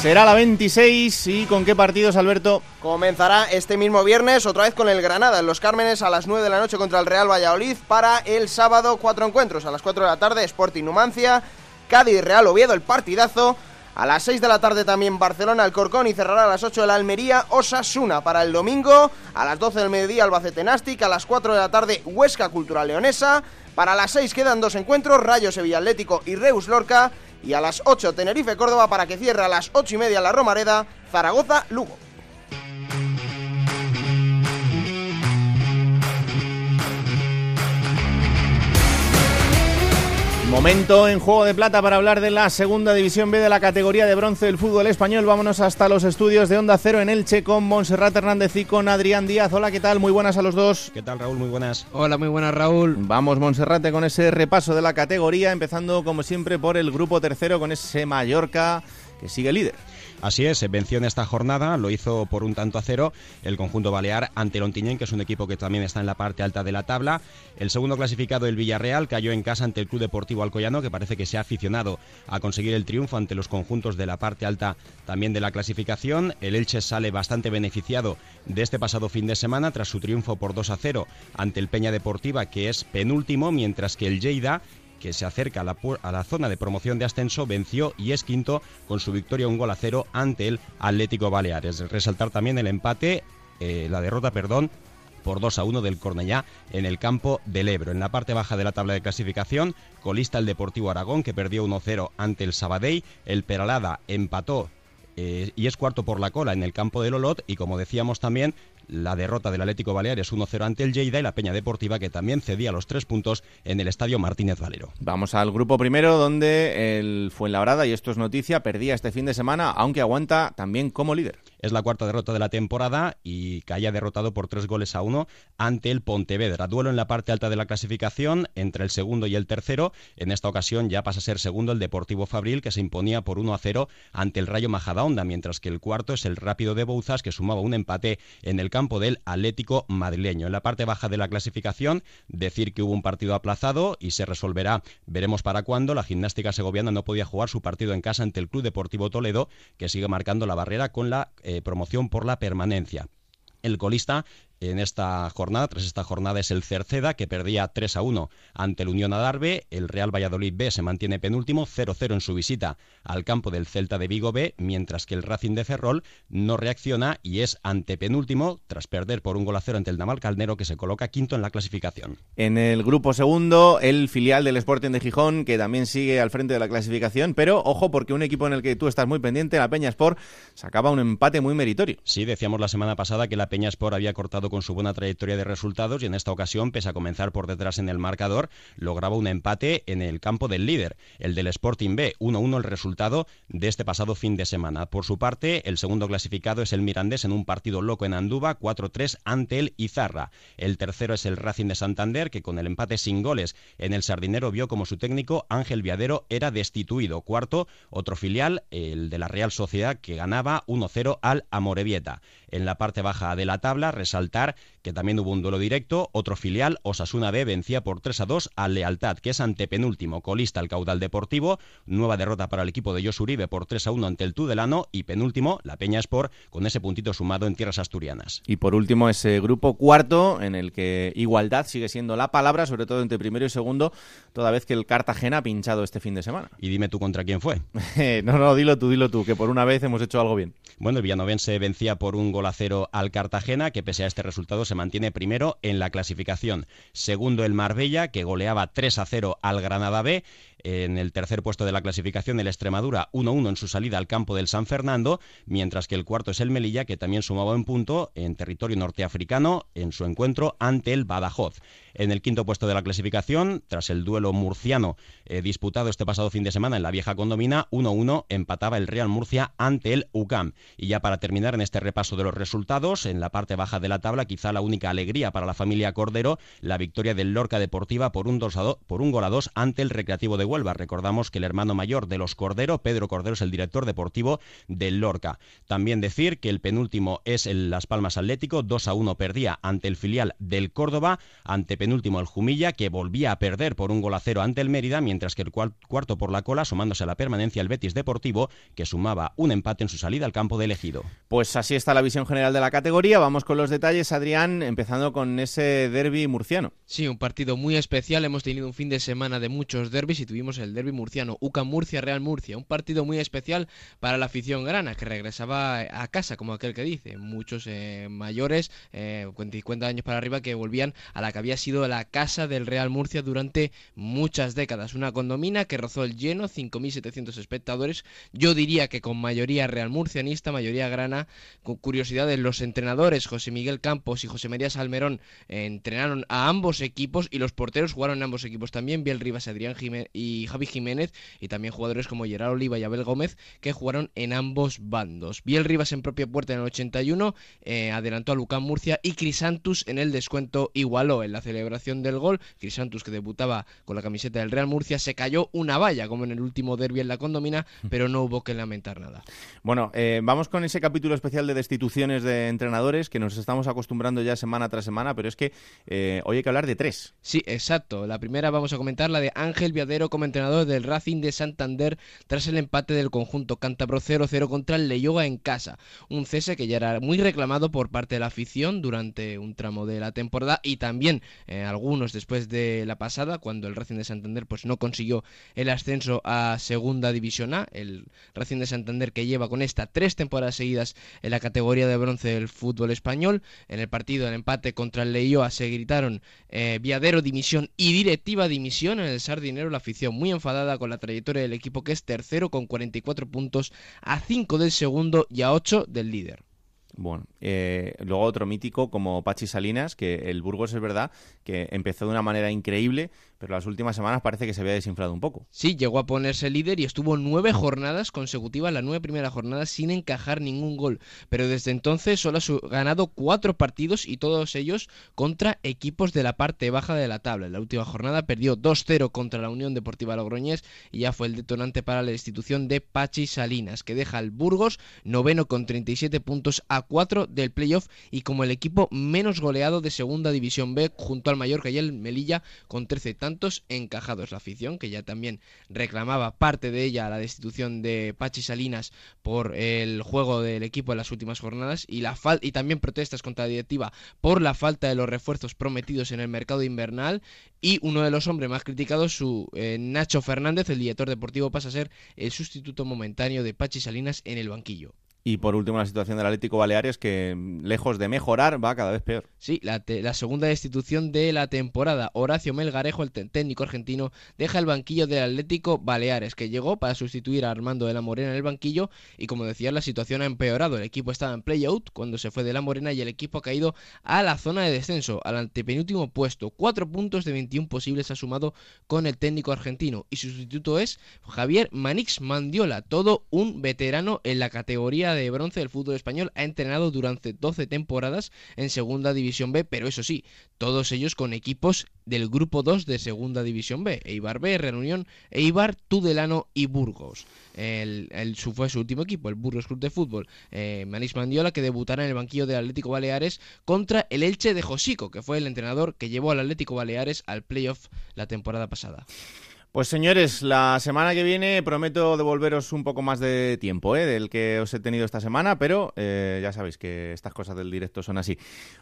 Será la 26 y con qué partidos, Alberto.
Comenzará este mismo viernes, otra vez con el Granada en Los Cármenes a las 9 de la noche contra el Real Valladolid. Para el sábado, cuatro encuentros. A las 4 de la tarde, Sporting Numancia, Cádiz Real Oviedo, el partidazo. A las 6 de la tarde también Barcelona, el Corcón y cerrará a las 8 de la Almería, Osasuna. Para el domingo, a las 12 del mediodía, Albacete Nastic. A las 4 de la tarde, Huesca Cultural Leonesa. Para las 6 quedan dos encuentros, Rayo Sevilla Atlético y Reus Lorca. Y a las 8 Tenerife Córdoba para que cierre a las 8 y media la Romareda, Zaragoza Lugo.
Momento en Juego de Plata para hablar de la segunda división B de la categoría de bronce del fútbol español. Vámonos hasta los estudios de Onda Cero en Elche con Montserrat Hernández y con Adrián Díaz. Hola, ¿qué tal? Muy buenas a los dos.
¿Qué tal, Raúl? Muy buenas.
Hola, muy buenas, Raúl.
Vamos, Monserrate, con ese repaso de la categoría, empezando como siempre por el grupo tercero con ese Mallorca que sigue líder.
Así es, venció en esta jornada, lo hizo por un tanto a cero el conjunto balear ante Lontiñén, que es un equipo que también está en la parte alta de la tabla. El segundo clasificado, el Villarreal, cayó en casa ante el Club Deportivo Alcoyano, que parece que se ha aficionado a conseguir el triunfo ante los conjuntos de la parte alta también de la clasificación. El Elche sale bastante beneficiado de este pasado fin de semana tras su triunfo por 2 a 0 ante el Peña Deportiva, que es penúltimo, mientras que el Lleida que se acerca a la, zona de promoción de ascenso, venció y es quinto con su victoria un gol a cero ante el Atlético Baleares. Resaltar también el empate, eh, la derrota, perdón, por 2 a 1 del Cornellá en el campo del Ebro. En la parte baja de la tabla de clasificación, colista el Deportivo Aragón que perdió 1-0 ante el Sabadell, el Peralada empató eh, y es cuarto por la cola en el campo del Olot y como decíamos también la derrota del Atlético Baleares 1-0 ante el Lleida y la Peña Deportiva que también cedía los tres puntos en el estadio Martínez Valero.
Vamos al grupo primero donde el Fuenlabrada, y esto es noticia, perdía este fin de semana, aunque aguanta también como líder.
Es la cuarta derrota de la temporada y caía derrotado por tres goles a uno ante el Pontevedra. Duelo en la parte alta de la clasificación entre el segundo y el tercero. En esta ocasión ya pasa a ser segundo el Deportivo Fabril que se imponía por 1 a 0 ante el Rayo Majadahonda, mientras que el cuarto es el Rápido de Bouzas que sumaba un empate en el campo del Atlético madrileño. En la parte baja de la clasificación, decir que hubo un partido aplazado y se resolverá, veremos para cuándo. La gimnástica segoviana no podía jugar su partido en casa ante el Club Deportivo Toledo, que sigue marcando la barrera con la eh, promoción por la permanencia. El colista en esta jornada, tras esta jornada, es el Cerceda, que perdía 3 a 1 ante el Unión Adarve. El Real Valladolid B se mantiene penúltimo, 0-0 en su visita al campo del Celta de Vigo B, mientras que el Racing de Ferrol no reacciona y es antepenúltimo, tras perder por un gol a cero ante el Naval Calnero, que se coloca quinto en la clasificación.
En el grupo segundo, el filial del Sporting de Gijón, que también sigue al frente de la clasificación, pero ojo, porque un equipo en el que tú estás muy pendiente, la Peña Sport, sacaba un empate muy meritorio.
Sí, decíamos la semana pasada que la Peña Sport había cortado con su buena trayectoria de resultados y en esta ocasión, pese a comenzar por detrás en el marcador, lograba un empate en el campo del líder, el del Sporting B, 1-1 el resultado de este pasado fin de semana. Por su parte, el segundo clasificado es el Mirandés en un partido loco en Andúba, 4-3 ante el Izarra. El tercero es el Racing de Santander, que con el empate sin goles en el Sardinero vio como su técnico Ángel Viadero era destituido. Cuarto, otro filial, el de la Real Sociedad, que ganaba 1-0 al Amorebieta. En la parte baja de la tabla, resaltar que también hubo un duelo directo. Otro filial, Osasuna B, vencía por 3 a 2 al Lealtad, que es antepenúltimo, colista el caudal deportivo. Nueva derrota para el equipo de Josuribe por 3 a 1 ante el Tudelano. Y penúltimo, la Peña Sport, con ese puntito sumado en tierras asturianas.
Y por último, ese grupo cuarto, en el que igualdad sigue siendo la palabra, sobre todo entre primero y segundo, toda vez que el Cartagena ha pinchado este fin de semana.
Y dime tú contra quién fue.
no, no, dilo tú, dilo tú, que por una vez hemos hecho algo bien.
Bueno, el Villanovense vencía por un gol a cero al Cartagena, que pese a este resultado se mantiene primero en la clasificación. Segundo el Marbella, que goleaba 3 a 0 al Granada B. En el tercer puesto de la clasificación, el Extremadura 1-1 en su salida al campo del San Fernando, mientras que el cuarto es el Melilla, que también sumaba un punto en territorio norteafricano en su encuentro ante el Badajoz. En el quinto puesto de la clasificación, tras el duelo murciano eh, disputado este pasado fin de semana en la vieja condomina, 1-1 empataba el Real Murcia ante el UCAM. Y ya para terminar en este repaso de los resultados, en la parte baja de la tabla, quizá la única alegría para la familia Cordero, la victoria del Lorca Deportiva por un, 2 a 2, por un gol a 2 ante el Recreativo de Huelva. Recordamos que el hermano mayor de los Cordero, Pedro Cordero, es el director deportivo del Lorca. También decir que el penúltimo es el Las Palmas Atlético, 2 a 1 perdía ante el filial del Córdoba, ante penúltimo el Jumilla, que volvía a perder por un gol a cero ante el Mérida, mientras que el cuarto por la cola, sumándose a la permanencia el Betis Deportivo, que sumaba un empate en su salida al campo de elegido.
Pues así está la visión general de la categoría. Vamos con los detalles, Adrián, empezando con ese derby murciano.
Sí, un partido muy especial. Hemos tenido un fin de semana de muchos derbis y tuvimos el derby murciano, UCA Murcia, Real Murcia. Un partido muy especial para la afición grana, que regresaba a casa, como aquel que dice. Muchos eh, mayores, eh, 50 años para arriba, que volvían a la que había sido la casa del Real Murcia durante muchas décadas. Una condomina que rozó el lleno, 5.700 espectadores. Yo diría que con mayoría real murcianista, mayoría grana. Con curiosidades, los entrenadores José Miguel Campos y José María Salmerón entrenaron a ambos equipos y los porteros jugaron en ambos equipos también. Biel Rivas, Adrián Jiménez y y Javi Jiménez y también jugadores como Gerard Oliva y Abel Gómez que jugaron en ambos bandos. Biel Rivas en propia puerta en el 81 eh, adelantó a Lucán Murcia y Crisantus en el descuento igualó en la celebración del gol. Crisantus que debutaba con la camiseta del Real Murcia se cayó una valla como en el último derby en la condomina, pero no hubo que lamentar nada.
Bueno, eh, vamos con ese capítulo especial de destituciones de entrenadores que nos estamos acostumbrando ya semana tras semana, pero es que eh, hoy hay que hablar de tres.
Sí, exacto. La primera vamos a comentar la de Ángel Viadero como entrenador del Racing de Santander tras el empate del conjunto cántabro 0-0 contra el Leyoga en casa. Un cese que ya era muy reclamado por parte de la afición durante un tramo de la temporada y también eh, algunos después de la pasada, cuando el Racing de Santander pues no consiguió el ascenso a Segunda División A. El Racing de Santander que lleva con esta tres temporadas seguidas en la categoría de bronce del fútbol español. En el partido del empate contra el Leioa se gritaron eh, Viadero dimisión y directiva dimisión en el Sardinero. La afición muy enfadada con la trayectoria del equipo que es tercero con 44 puntos a 5 del segundo y a 8 del líder.
Bueno, eh, luego otro mítico como Pachi Salinas, que el Burgos es verdad que empezó de una manera increíble, pero las últimas semanas parece que se había desinflado un poco.
Sí, llegó a ponerse líder y estuvo nueve jornadas consecutivas, la nueve primera jornada, sin encajar ningún gol. Pero desde entonces solo ha ganado cuatro partidos y todos ellos contra equipos de la parte baja de la tabla. En la última jornada perdió 2-0 contra la Unión Deportiva Logroñés y ya fue el detonante para la destitución de Pachi Salinas, que deja al Burgos noveno con 37 puntos a 4 del playoff y como el equipo menos goleado de Segunda División B junto al Mallorca y el Melilla con 13 tantos encajados. La afición, que ya también reclamaba parte de ella la destitución de Pachi Salinas por el juego del equipo en las últimas jornadas y, la y también protestas contra la directiva por la falta de los refuerzos prometidos en el mercado invernal y uno de los hombres más criticados, su eh, Nacho Fernández, el director deportivo, pasa a ser el sustituto momentáneo de Pachi Salinas en el banquillo.
Y por último, la situación del Atlético Baleares, que lejos de mejorar, va cada vez peor.
Sí, la, segunda destitución de la temporada. Horacio Melgarejo, el técnico argentino, deja el banquillo del Atlético Baleares, que llegó para sustituir a Armando de la Morena en el banquillo. Y como decía, la situación ha empeorado. El equipo estaba en play-out cuando se fue de la Morena y el equipo ha caído a la zona de descenso, al antepenúltimo puesto. Cuatro puntos de 21 posibles ha sumado con el técnico argentino. Y su sustituto es Javier Manix Mandiola, todo un veterano en la categoría de bronce del fútbol español ha entrenado durante 12 temporadas en Segunda División B, pero eso sí, todos ellos con equipos del Grupo 2 de Segunda División B, Eibar B, Reunión, Eibar, Tudelano y Burgos. El, su, fue su último equipo, el Burgos Club de Fútbol, eh, Manís Mandiola, que debutará en el banquillo del Atlético Baleares contra el Elche de Josico, que fue el entrenador que llevó al Atlético Baleares al playoff la temporada pasada.
Pues señores, la semana que viene prometo devolveros un poco más de tiempo ¿eh? del que os he tenido esta semana, pero eh, ya sabéis que estas cosas del directo son así.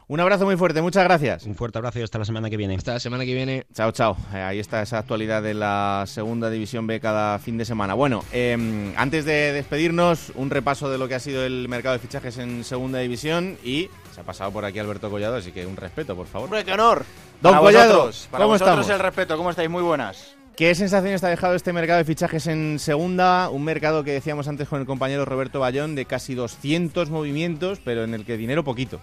Un abrazo muy fuerte, muchas gracias.
Un fuerte abrazo y hasta la semana que viene.
Hasta la semana que viene.
Chao, chao. Eh, ahí está esa actualidad de la segunda división B cada fin de semana. Bueno, em, antes de despedirnos, un repaso de lo que ha sido el mercado de fichajes en segunda división y se ha pasado por aquí Alberto Collado, así que un respeto, por favor.
¡Hombre, qué honor!
Don Collado,
para
¿cómo
vosotros
estamos?
el respeto, ¿cómo estáis? Muy buenas.
¿Qué sensaciones te ha dejado este mercado de fichajes en segunda? Un mercado que decíamos antes con el compañero Roberto Bayón de casi 200 movimientos, pero en el que dinero poquito.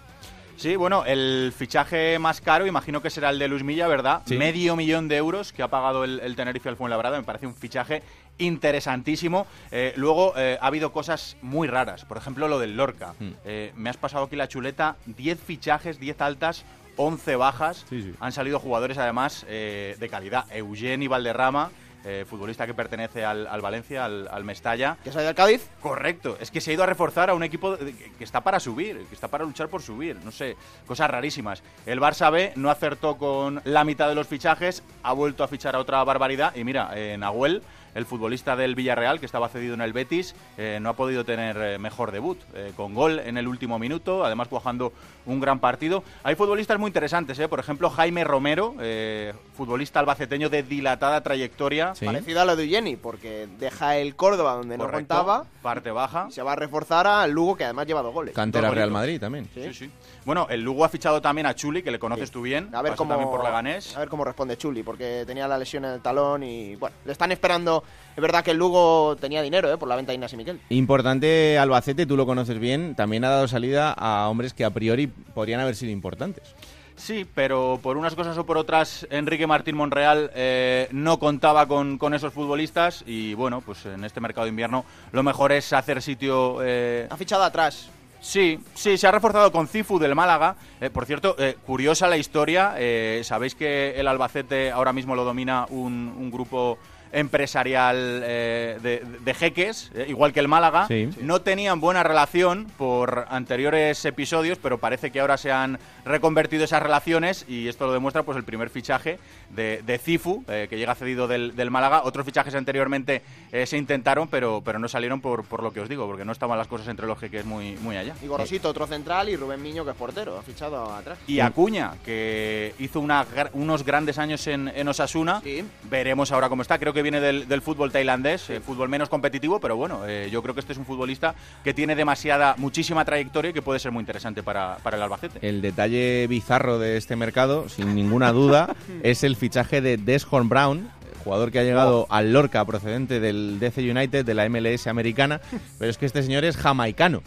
Sí, bueno, el fichaje más caro imagino que será el de Luis Milla, ¿verdad?
Sí.
Medio millón de euros que ha pagado el, el Tenerife al Fuenlabrada, me parece un fichaje interesantísimo. Eh, luego eh, ha habido cosas muy raras, por ejemplo lo del Lorca.
Hmm.
Eh, me has pasado aquí la chuleta, 10 fichajes, 10 altas, 11 bajas. Han salido jugadores además eh, de calidad. Eugeni Valderrama, eh, futbolista que pertenece al, al Valencia, al, al Mestalla.
¿Que se ha ido al Cádiz?
Correcto, es que se ha ido a reforzar a un equipo de- que que está para subir, que está para luchar por subir, no sé, cosas rarísimas. El Barça B no acertó con la mitad de los fichajes, ha vuelto a fichar a otra barbaridad y mira, eh, Nahuel, el futbolista del Villarreal que estaba cedido en el Betis, eh, no ha podido tener eh, mejor debut, eh, con gol en el último minuto, además cuajando un gran partido. Hay futbolistas muy interesantes, eh, por ejemplo Jaime Romero, eh, futbolista albaceteño de dilatada trayectoria.
Parecido a lo de Jenny, porque deja el Córdoba donde no contaba
parte baja.
y se va a reforzar al Lugo, que además lleva dos goles.
Cantera
Dos
Real. Madrid también.
Sí, sí. Bueno, el Lugo ha fichado también a Chuli, que le conoces tú bien.
A ver cómo
también por Leganés.
A ver cómo responde Chuli, porque tenía la lesión en el talón y bueno, le están esperando. Es verdad que el Lugo tenía dinero, ¿eh? por la venta de Ignacio Miquel.
Importante Albacete, tú lo conoces bien, también ha dado salida a hombres que a priori podrían haber sido importantes.
Sí, pero por unas cosas o por otras, Enrique Martín Monreal eh, no contaba con, con, esos futbolistas y bueno, pues en este mercado de invierno lo mejor es hacer sitio...
Eh... Ha fichado atrás.
Sí, sí, se ha reforzado con Cifu del Málaga. Eh, por cierto, eh, curiosa la historia. Eh, Sabéis que el Albacete ahora mismo lo domina un, un grupo empresarial de, de, jeques, igual que el Málaga.
Sí.
No tenían buena relación por anteriores episodios, pero parece que ahora se han reconvertido esas relaciones y esto lo demuestra pues el primer fichaje de, de Cifu, eh, que llega cedido del, del, Málaga. Otros fichajes anteriormente eh, se intentaron, pero, pero no salieron por, por lo que os digo, porque no estaban las cosas entre los jeques muy, muy allá.
Y Gorosito, otro central, y Rubén Miño, que es portero, ha fichado atrás.
Y Acuña, que hizo una, unos grandes años en, en Osasuna.
Sí.
Veremos ahora cómo está. Creo que viene del, del fútbol tailandés, eh, fútbol menos competitivo, pero bueno, eh, yo creo que este es un futbolista que tiene demasiada, muchísima trayectoria y que puede ser muy interesante para, para el Albacete.
El detalle bizarro de este mercado, sin ninguna duda, es el fichaje de Deshorn Brown, jugador que ha llegado oh. al Lorca procedente del DC United de la MLS americana, pero es que este señor es jamaicano.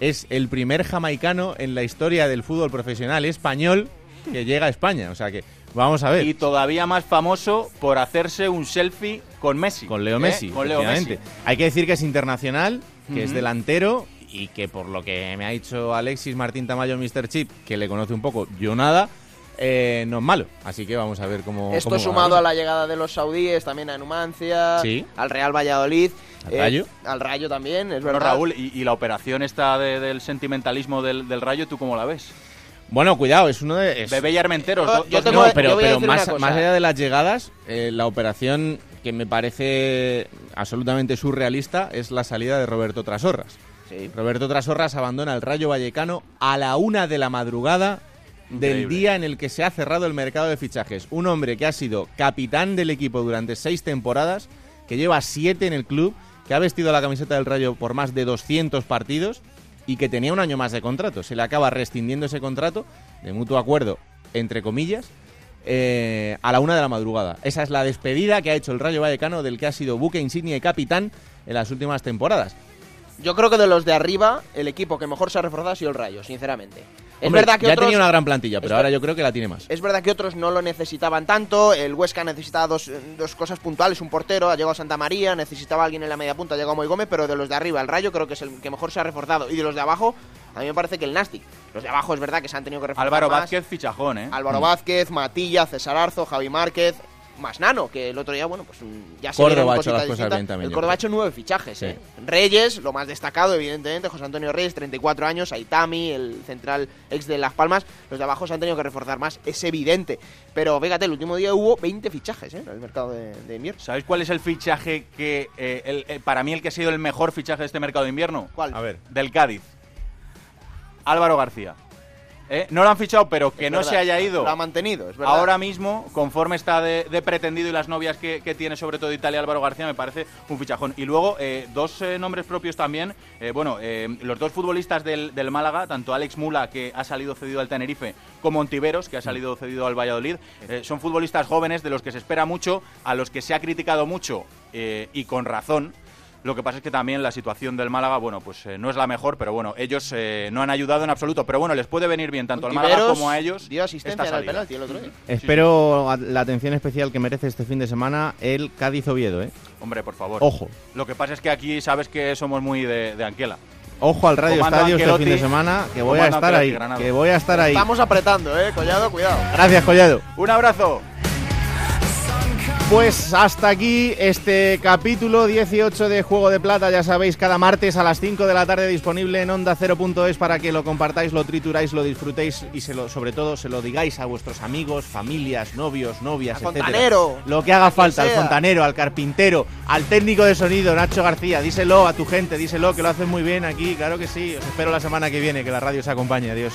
Es el primer jamaicano en la historia del fútbol profesional español que llega a España, o sea que vamos a ver.
Y todavía más famoso por hacerse un selfie con Messi.
Con Leo Messi,
¿eh? con Leo Messi.
Hay que decir que es internacional, que uh -huh. es delantero y que por lo que me ha dicho Alexis Martín Tamayo, Mr. Chip, que le conoce un poco, yo nada, eh, no es malo. Así que vamos a ver cómo.
Esto
cómo
sumado
va.
a la llegada de los saudíes, también a Numancia,
Sí.
al Real Valladolid.
¿Al Rayo?
al Rayo también, es
Bueno,
verdad.
Raúl, y, y la operación esta de- del sentimentalismo del, del Rayo, ¿tú cómo la ves?
Bueno, cuidado, es uno de. es-
Bebé y Armenteros.
Yo- tengo-
No, pero,
yo
pero más, allá de las llegadas, eh, la operación que me parece absolutamente surrealista es la salida de Roberto Trasorras.
Sí.
Roberto Trasorras abandona el Rayo Vallecano a la una de la madrugada del día en el que se ha cerrado el mercado de fichajes. Un hombre que ha sido capitán del equipo durante seis temporadas, que lleva siete en el club, que ha vestido la camiseta del Rayo por más de 200 partidos y que tenía un año más de contrato. Se le acaba rescindiendo ese contrato de mutuo acuerdo, entre comillas, eh, a la una de la madrugada. Esa es la despedida que ha hecho el Rayo Vallecano del que ha sido buque insignia y capitán en las últimas temporadas.
Yo creo que de los de arriba, el equipo que mejor se ha reforzado ha sido el Rayo, sinceramente. Es
Hombre,
verdad que
ya
otros,
tenía una gran plantilla, pero
es
ahora yo creo que la tiene más.
Es verdad que otros no lo necesitaban tanto. El Huesca necesitaba dos, dos cosas puntuales: un portero, ha llegado Santa María, necesitaba alguien en la media punta, ha llegado Moy Gómez, pero de los de arriba, el Rayo creo que es el que mejor se ha reforzado. Y de los de abajo, a mí me parece que el Nastic. Los de abajo es verdad que se han tenido que reforzar.
Álvaro
más.
Vázquez, fichajón, ¿eh?
Álvaro
Mm.
Vázquez, Matilla, César Arzo, Javi Márquez, más Nano, que el otro día, bueno, pues mm, ya se
Córdoba ha hecho las cosas bien también,
El Córdoba ha hecho nueve fichajes,
Sí.
¿eh? Reyes, lo más destacado, evidentemente, José Antonio Reyes, 34 años, Aitami, el central ex de Las Palmas. Los de abajo se han tenido que reforzar más, es evidente. Pero fíjate, el último día hubo 20 fichajes, ¿eh? En el mercado de, de invierno.
¿Sabéis cuál es el fichaje que, eh, el- el- para mí, el que ha sido el mejor fichaje de este mercado de invierno?
¿Cuál?
A ver.
Del Cádiz. Álvaro García. ¿Eh? No lo han fichado, pero que
Es
no
verdad,
se haya ido.
Lo ha mantenido, es verdad.
Ahora mismo, conforme está de, de pretendido y las novias que, que tiene, sobre todo Italia, Álvaro García, me parece un fichajón. Y luego, eh, dos eh, nombres propios también. Bueno, los dos futbolistas del, del Málaga, tanto Alex Mula, que ha salido cedido al Tenerife, como Ontiveros, que ha salido cedido al Valladolid, son futbolistas jóvenes de los que se espera mucho, a los que se ha criticado mucho y con razón. Lo que pasa es que también la situación del Málaga, bueno, pues eh, no es la mejor, pero bueno, ellos eh, no han ayudado en absoluto. Pero bueno, les puede venir bien tanto al Málaga como a ellos.
Dio asistencia
esta
en el
salida.
penalti el otro día.
Espero a- la atención especial que merece este fin de semana el Cádiz-Oviedo, ¿eh?
Hombre, por favor.
Ojo.
Lo que pasa es que aquí sabes que somos muy de, de Anquela.
Ojo al Radio
Comando
Estadio este fin de semana, que voy a estar
Ancelotti,
ahí,
Granado.
que voy a estar ahí.
Estamos apretando, ¿eh? Collado, cuidado.
Gracias, Collado.
Un abrazo.
Pues hasta aquí este capítulo 18 de Juego de Plata, ya sabéis, cada martes a las 5 de la tarde disponible en onda 0.es para que lo compartáis, lo trituráis, lo disfrutéis y se lo, sobre todo se lo digáis a vuestros amigos, familias, novios, novias,
Al
etcétera.
fontanero,
Lo que haga falta, al fontanero, al carpintero, al técnico de sonido, Nacho García, díselo a tu gente, díselo que lo hacen muy bien aquí, claro que sí. Os espero la semana que viene, que la radio se acompañe. Adiós.